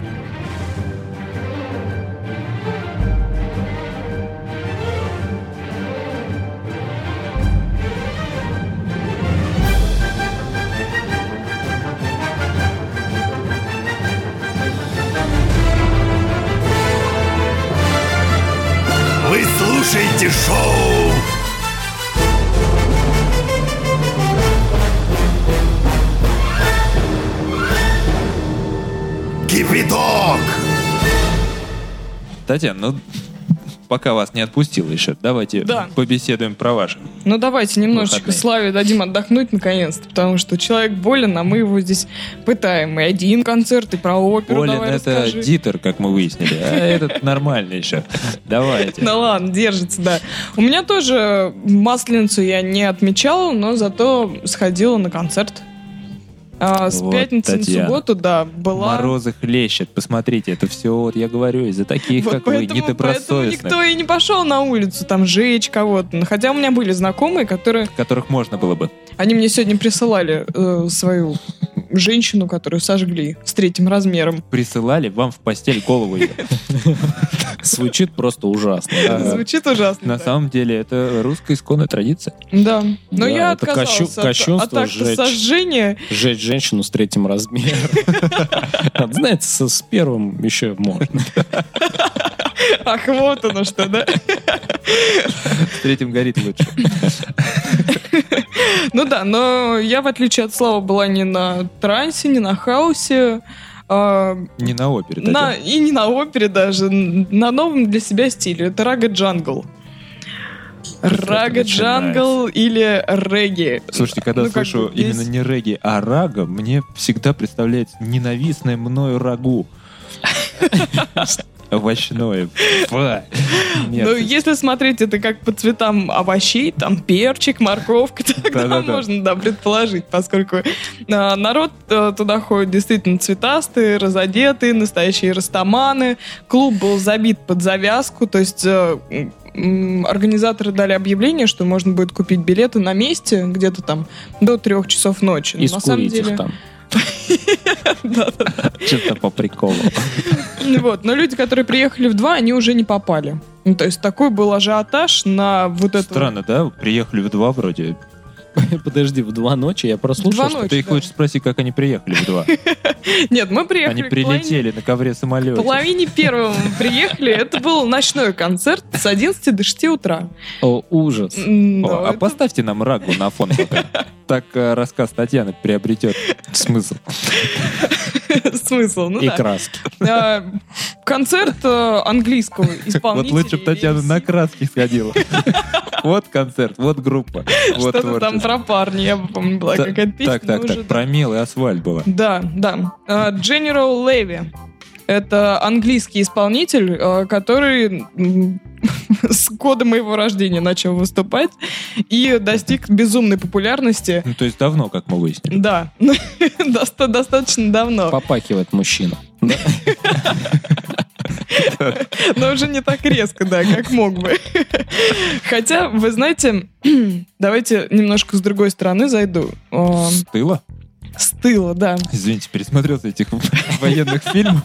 Шоу Кипяток! Татьяна, ну пока вас не отпустила еще, давайте Да. побеседуем про ваши. Ну давайте немножечко Выходные. Славе дадим отдохнуть наконец-то, потому что человек болен, а мы его здесь пытаем. И один концерт, и про оперу давай это расскажи. Дитер, как мы выяснили, а этот нормально еще. Давайте. Ну ладно, держится, да. У меня тоже Масленицу я не отмечала, но зато сходила на концерт. А, с Вот, пятницы Татьяна. на субботу, да, была... Морозы хлещет, посмотрите, это все, вот я говорю, из-за таких, Вот как вы, поэтому, поэтому недобросовестных, никто и не пошел на улицу там жечь кого-то. Хотя у меня были знакомые, которые... которых можно было бы. Они мне сегодня присылали э, свою женщину, которую сожгли с третьим размером. Присылали вам в постель голову ее. Звучит просто ужасно. да. Звучит ужасно. На да. самом деле, это русская исконная традиция. Да. Но Да, я кощу- от, сжечь. сожжения. Сжечь женщину с третьим размером. Знаете, со- с первым еще можно. Ах, вот оно что, да? С третьим горит лучше. Ну да, но я, в отличие от Славы, была не на трансе, не на хаусе, а, Не на опере, на, Татьяна. и не на опере даже, на новом для себя стиле. Это рага джангл. Рага джангл или регги. Слушайте, когда Ну, как слышу есть- именно не регги, а рага, мне всегда представляется ненавистное мною рагу. Овощное. Ну, если смотреть это как по цветам овощей, там перчик, морковка, тогда можно, да, предположить, поскольку а, народ а, туда ходит действительно цветастые, разодетые, настоящие растаманы. Клуб был забит под завязку, то есть м, организаторы дали объявление, что можно будет купить билеты на месте где-то там до трех часов ночи. Но И на самом деле... там. Что-то по приколу. Вот, но люди, которые приехали в два, они уже не попали. Ну, то есть такой был ажиотаж на вот это. Странно, да? Приехали в два вроде. Подожди, в два ночи я прослушал, что. Ты их да. лучше спроси, как они приехали в два. Нет, мы приехали Они прилетели на ковре самолете. половине первого мы приехали. Это был ночной концерт с 11 до 6 утра. О, ужас. А поставьте нам рагу на фон пока. Так э, рассказ Татьяны приобретет смысл. Смысл, ну И да. краски. А, Концерт э, английского Вот исполнителя. лучше бы Татьяна на краски сходила. Вот концерт, вот группа, вот Что-то там про парня, я помню, была какая-то песня. Так, так, уже, так, про и асфальт было. Да, да. А, General Levy. Это английский исполнитель, а, который с кода моего рождения начал выступать и достиг безумной популярности. Ну, то есть давно, как мы выяснили. Да, доста- достаточно давно, Попакивает мужчина. но уже не так резко, да, как мог бы. Хотя, вы знаете, давайте немножко с другой стороны зайду. С тыла? С тыла, да. Извините, пересмотрел этих военных фильмов.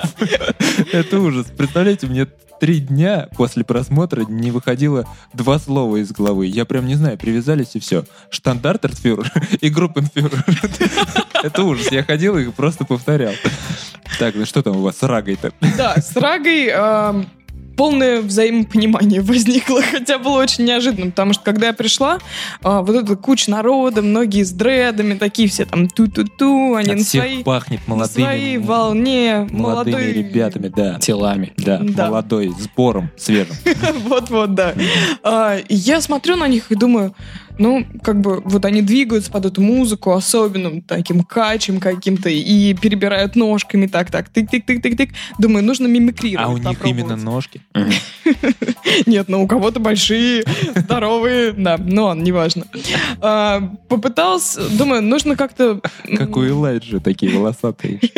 Это ужас. Представляете, мне три дня после просмотра не выходило два слова из головы. Я прям не знаю, привязались и все. Штандартенфюрер и группенфюрер. Это ужас. Я ходил и просто повторял. Так, ну что там у вас с рагой-то? Да, с Рагой ам, полное взаимопонимание возникло, хотя было очень неожиданно, потому что когда я пришла, а, вот эта куча народа, многие с дредами, такие все там ту-ту-ту, они От на всех своей, пахнет на молодыми, своей волне, молодыми молодой... ребятами, да. Телами. Да, Да. молодой, сбором свежим. Вот-вот, да. А, я смотрю на них и думаю, ну, как бы, вот они двигаются под эту музыку особенным таким качем каким-то и перебирают ножками так-так, тык-тык-тык-тык-тык. Думаю, нужно мимикрировать. А у них именно ножки. Нет, ну у кого-то большие, здоровые, да, но неважно. А, Попытался, думаю, нужно как-то... Как у Элайджи, такие волосатые.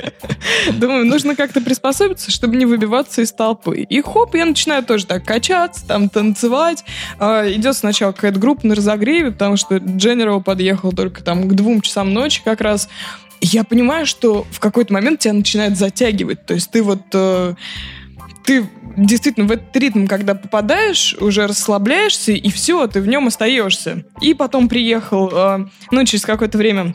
Думаю, нужно как-то приспособиться, чтобы не выбиваться из толпы. И хоп, я начинаю тоже так качаться, там танцевать. А, идет сначала какая-то группа на разогреве, потому что General подъехал только там к двум часам ночи как раз. Я понимаю, что в какой-то момент тебя начинает затягивать. То есть ты вот... э, ты действительно в этот ритм, когда попадаешь, уже расслабляешься, и все, ты в нем остаешься. И потом приехал, э, ну, через какое-то время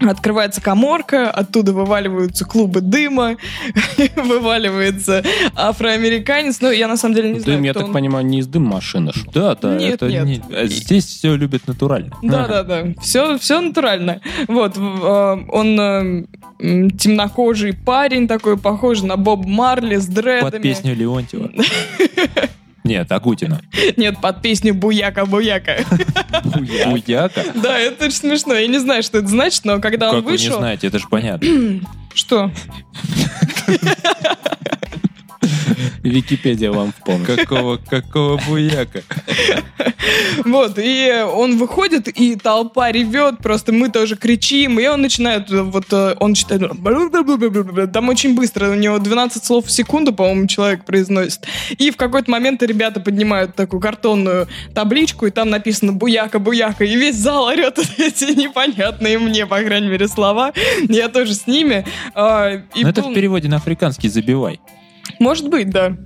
Открывается коморка, оттуда вываливаются клубы дыма, вываливается афроамериканец. Ну, я на самом деле не знаю, Дым, я так он. понимаю, не из дым машины шел. Да, да, Нет, это нет. не- а Здесь все любят натурально. Да, да, да. Все, все натурально. Вот, э, он э, темнокожий парень такой, похожий на Боб Марли с дредами. Под песню Леонтьева. Нет, Агутина. Нет, под песню Буяка-Буяка. Буяка? Да, это смешно. Я не знаю, что это значит, но когда он Как вы не вышел... знаете, это же понятно. Что? Википедия вам в помощь. Какого, какого буяка? Вот, и он выходит, и толпа ревет, просто мы тоже кричим, и он начинает, вот, э, он читает, там очень быстро, у него 12 слов в секунду, по-моему, человек произносит. И в какой-то момент ребята поднимают такую картонную табличку, и там написано «Буяка, буяка», и весь зал орет эти непонятные мне, по крайней мере, слова. Я тоже с ними. а, Ну это в переводе на африканский «забивай». Может быть, да.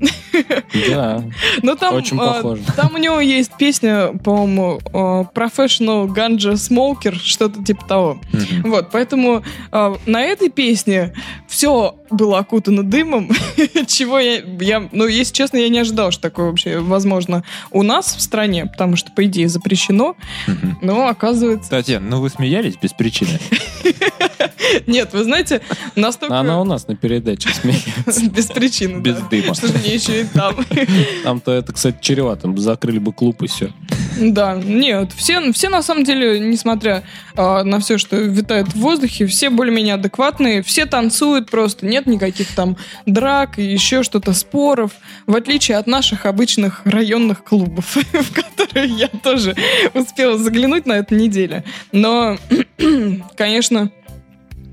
Да. Но там, Очень а, похоже. там у него есть песня, по-моему, а, Professional Ganja Smoker, что-то типа того. Мгм. Вот, поэтому а, на этой песне все было окутано дымом, чего я, я, ну, если честно, я не ожидал, что такое вообще возможно у нас в стране, потому что, по идее, запрещено, но оказывается... Татьяна, ну вы смеялись без причины? Нет, вы знаете, настолько... Она у нас на передаче смеется. Без причины, Без дыма. Что же мне еще и там? Там-то это, кстати, чревато. Закрыли бы клуб и все. Да, нет, все, все на самом деле, несмотря а, на все, что витает в воздухе, все более-менее адекватные, все танцуют просто, нет никаких там драк и еще что-то, споров, в отличие от наших обычных районных клубов, в которые я тоже успела заглянуть на этой неделе. Но, конечно,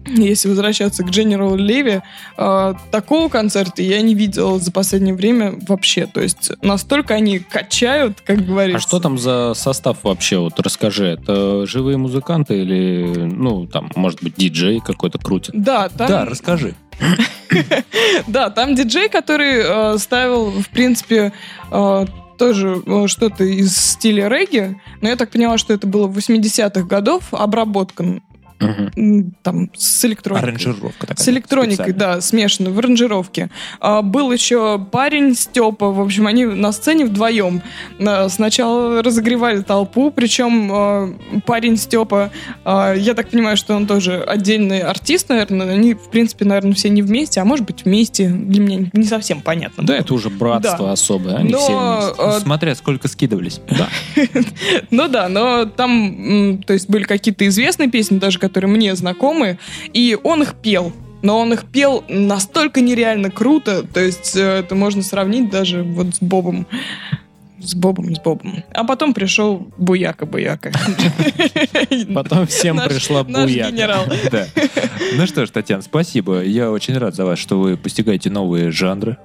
если возвращаться к General Леви, э, такого концерта я не видела за последнее время вообще. То есть настолько они качают, как говорится. А что там за состав вообще? Вот расскажи. Это живые музыканты или, ну, там, может быть, диджей какой-то крутит? Да, там, Да, расскажи. да, там диджей, который э, ставил, в принципе, э, тоже э, что-то из стиля регги, но я так поняла, что это было в 80-х годов, обработка Там с электроникой. Аранжировка такая. С электроникой, специальная. да, смешанной, в аранжировке. А, был еще парень Степа, в общем, они на сцене вдвоем. А, сначала разогревали толпу, причем а, парень Степа, а, я так понимаю, что он тоже отдельный артист, наверное. Они, в принципе, наверное, все не вместе, а может быть, вместе. Для меня не совсем понятно. Да, это уже братство Да. особое. Они Но, все вместе. а, Смотря сколько скидывались. Да. Ну да, но там, то есть были какие-то известные песни, даже которые мне знакомы, и он их пел. Но он их пел настолько нереально круто, то есть э, это можно сравнить даже вот с Бобом. С Бобом, с Бобом. А потом пришел Буяка-Буяка. Потом всем Наш- пришла наш буяка. генерал. Да. Ну что ж, Татьяна, спасибо. Я очень рад за вас, что вы постигаете новые жанры.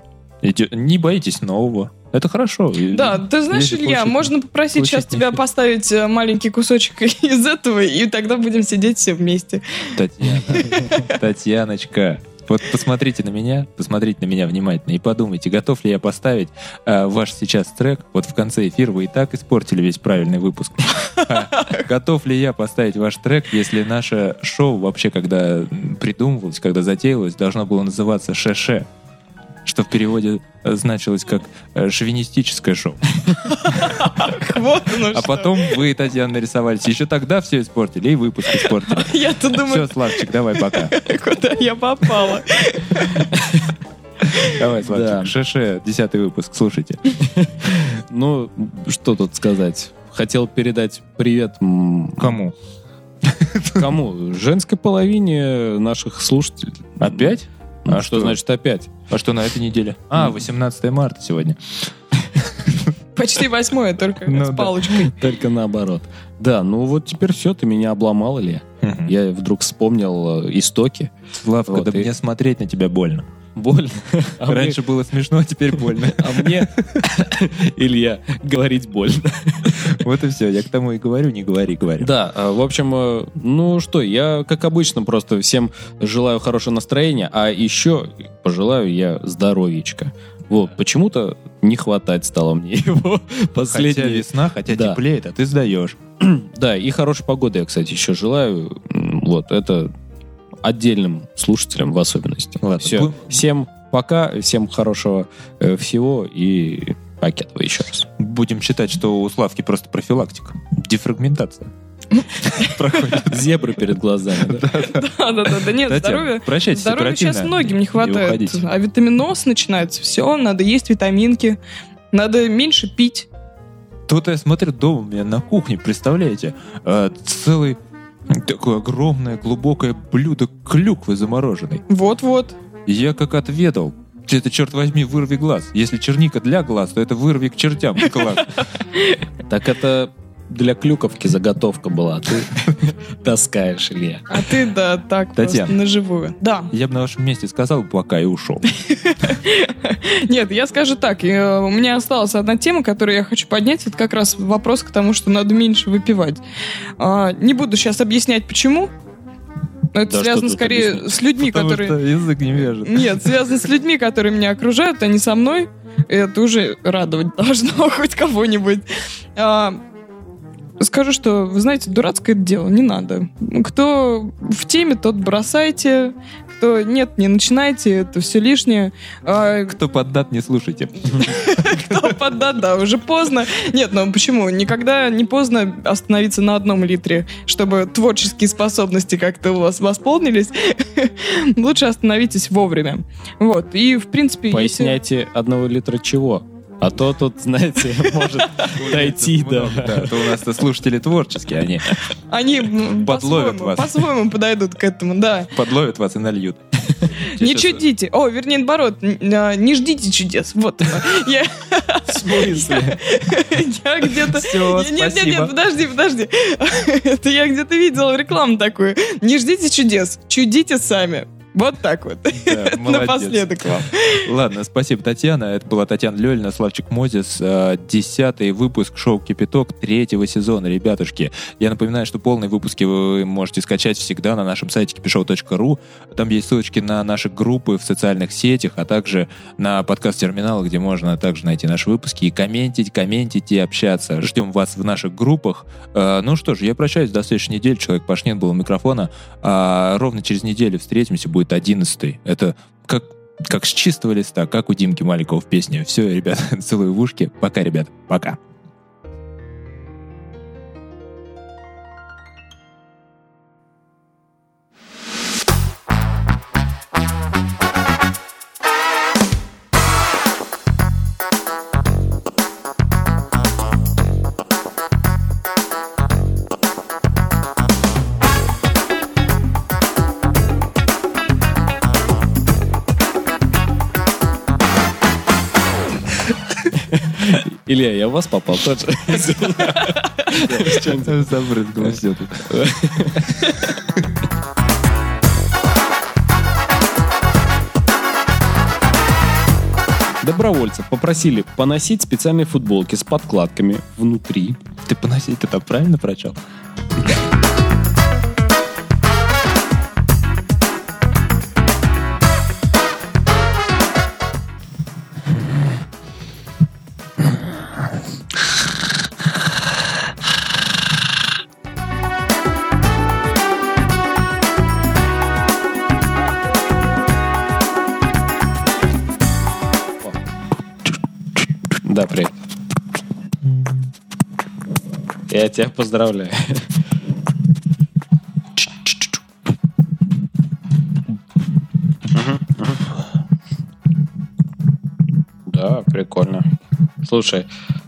Не боитесь нового. Это хорошо. И- Да, ты знаешь, Илья, получить- можно попросить сейчас получить тебя нефиг. поставить э, маленький кусочек из этого, и тогда будем сидеть все вместе. Татьяна, Татьяночка, вот посмотрите на меня, посмотрите на меня внимательно и подумайте, готов ли я поставить э, ваш сейчас трек. Вот в конце эфира вы и так испортили весь правильный выпуск. Готов ли я поставить ваш трек, если наше шоу вообще, когда придумывалось, когда затеялось, должно было называться «Ше-ше», что в переводе э, значилось как э, шовинистическое шоу. А потом вы, Татьяна, нарисовались. Еще тогда все испортили, и выпуск испортили. Я-то Все, думаю, Славчик, давай пока. куда я попала. Давай, Да. Славчик. ШШ, десятый выпуск, слушайте. Ну, что тут сказать? Хотел передать привет Кому? кому? Женской половине наших слушателей. Опять? Ну, А что, что? значит опять? А что на этой неделе? А, 18 марта сегодня. Почти восьмое, только Ну с да. палочкой. Только наоборот. Да, ну вот теперь все, ты меня обломал, Илья. Я... Я вдруг вспомнил э, истоки. Славка, Вот, да и- мне смотреть на тебя больно. Больно. А мне- Раньше было смешно, а теперь больно. А мне, Илья, говорить больно. Вот и все. Я к тому и говорю, не говори, говори. Да, э, в общем, э, ну что, я, как обычно, просто всем желаю хорошего настроения, а еще пожелаю я здоровьечка. Вот, почему-то не хватать стало мне его Хотя последние... весна, хотя Да. теплеет, а ты сдаешь. Да, и хорошей погоды я, кстати, еще желаю. Вот, это отдельным слушателям в особенности. Ладно, Все, всем пока, всем хорошего э, всего и пакетова еще раз. Будем считать, что у Славки просто профилактика. Дефрагментация. Проходит. Зебры перед глазами. да? Да, да, да, нет, здоровья. прощайтесь Здоровья сейчас многим не хватает. А витаминоз начинается. Все, надо есть витаминки. Надо меньше пить. Тут я смотрю дома у меня на кухне, представляете, э, целый такое огромное глубокое блюдо клюквы замороженной. Вот-вот. Я как отведал. Это, черт возьми, вырви глаз. Если черника для глаз, то это вырви к чертям глаз. Так это для клюковки заготовка была, а ты таскаешь, Илья. А ты, да, так Татьяна. просто наживую. Да. Я бы на вашем месте сказал пока и ушел. Нет, я скажу так. э, У меня осталась одна тема, которую я хочу поднять. Это как раз вопрос к тому, что надо меньше выпивать. А, Не буду сейчас объяснять, почему. Но Это Да связано скорее объяснять? с людьми, Потому которые... что язык не вяжет. Нет, связано с людьми, которые меня окружают, а не со мной. И Это уже радовать должно хоть кого-нибудь. А, Скажу, что, вы знаете, дурацкое это дело, не надо. Кто в теме, тот бросайте. что нет, не начинайте, это все лишнее. А, Кто поддат, не слушайте. кто поддат, да, уже поздно. Нет, ну почему? Никогда не поздно остановиться на одном литре, чтобы творческие способности как-то у вас восполнились. Лучше остановитесь вовремя. Вот, и в принципе... если- Поясняйте одного литра чего? А то тут, знаете, может дойти до... Да, то у нас-то слушатели творческие, они Они Подловят по-своему, вас. по-своему подойдут к этому, да. подловят вас и нальют. Не чудите. О, вернее, наоборот, а, не ждите чудес. Вот. Я В смысле? я где-то... Всё, Нет, нет, нет, подожди, подожди. Это я где-то видела рекламу такую. Не ждите чудес, чудите сами. Вот так вот. Да. Напоследок вам. Ладно, спасибо, Татьяна. Это была Татьяна Лёлина, Славчик Мозис. Э, Десятый выпуск шоу «Кипяток» третьего сезона, ребятушки. Я напоминаю, что полные выпуски вы можете скачать всегда на нашем сайте kipishow.ru. Там есть ссылочки на наши группы в социальных сетях, а также на подкаст-терминал, где можно также найти наши выпуски и комментить, комментить и общаться. Ждем вас в наших группах. Э, Ну что ж, я прощаюсь до следующей недели. Человек Пашнин был у микрофона. А ровно через неделю встретимся, будет одиннадцатый. Это как как с чистого листа, как у Димки Маликова в песне. Все, ребят, целую в ушки. Пока, ребят, пока. Илья, я в вас попал тоже. Забрызгало все. Добровольцев попросили поносить специальные футболки с подкладками внутри. Ты поносить там правильно прочел? Я тебя поздравляю. Да, прикольно. Слушай,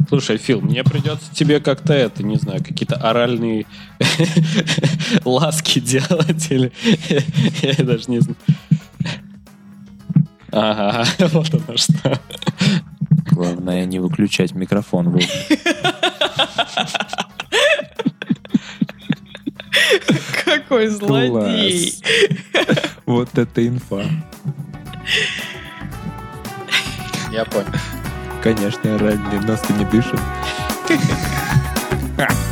слушай, Фил, мне придется тебе как-то это, не знаю, какие-то оральные ласки делать или я даже не знаю. Ага, вот оно что. Главное не выключать микрофон. Вов. Какой злодей. Вот это инфа. Я понял. Конечно, оральный нос-то не дышит.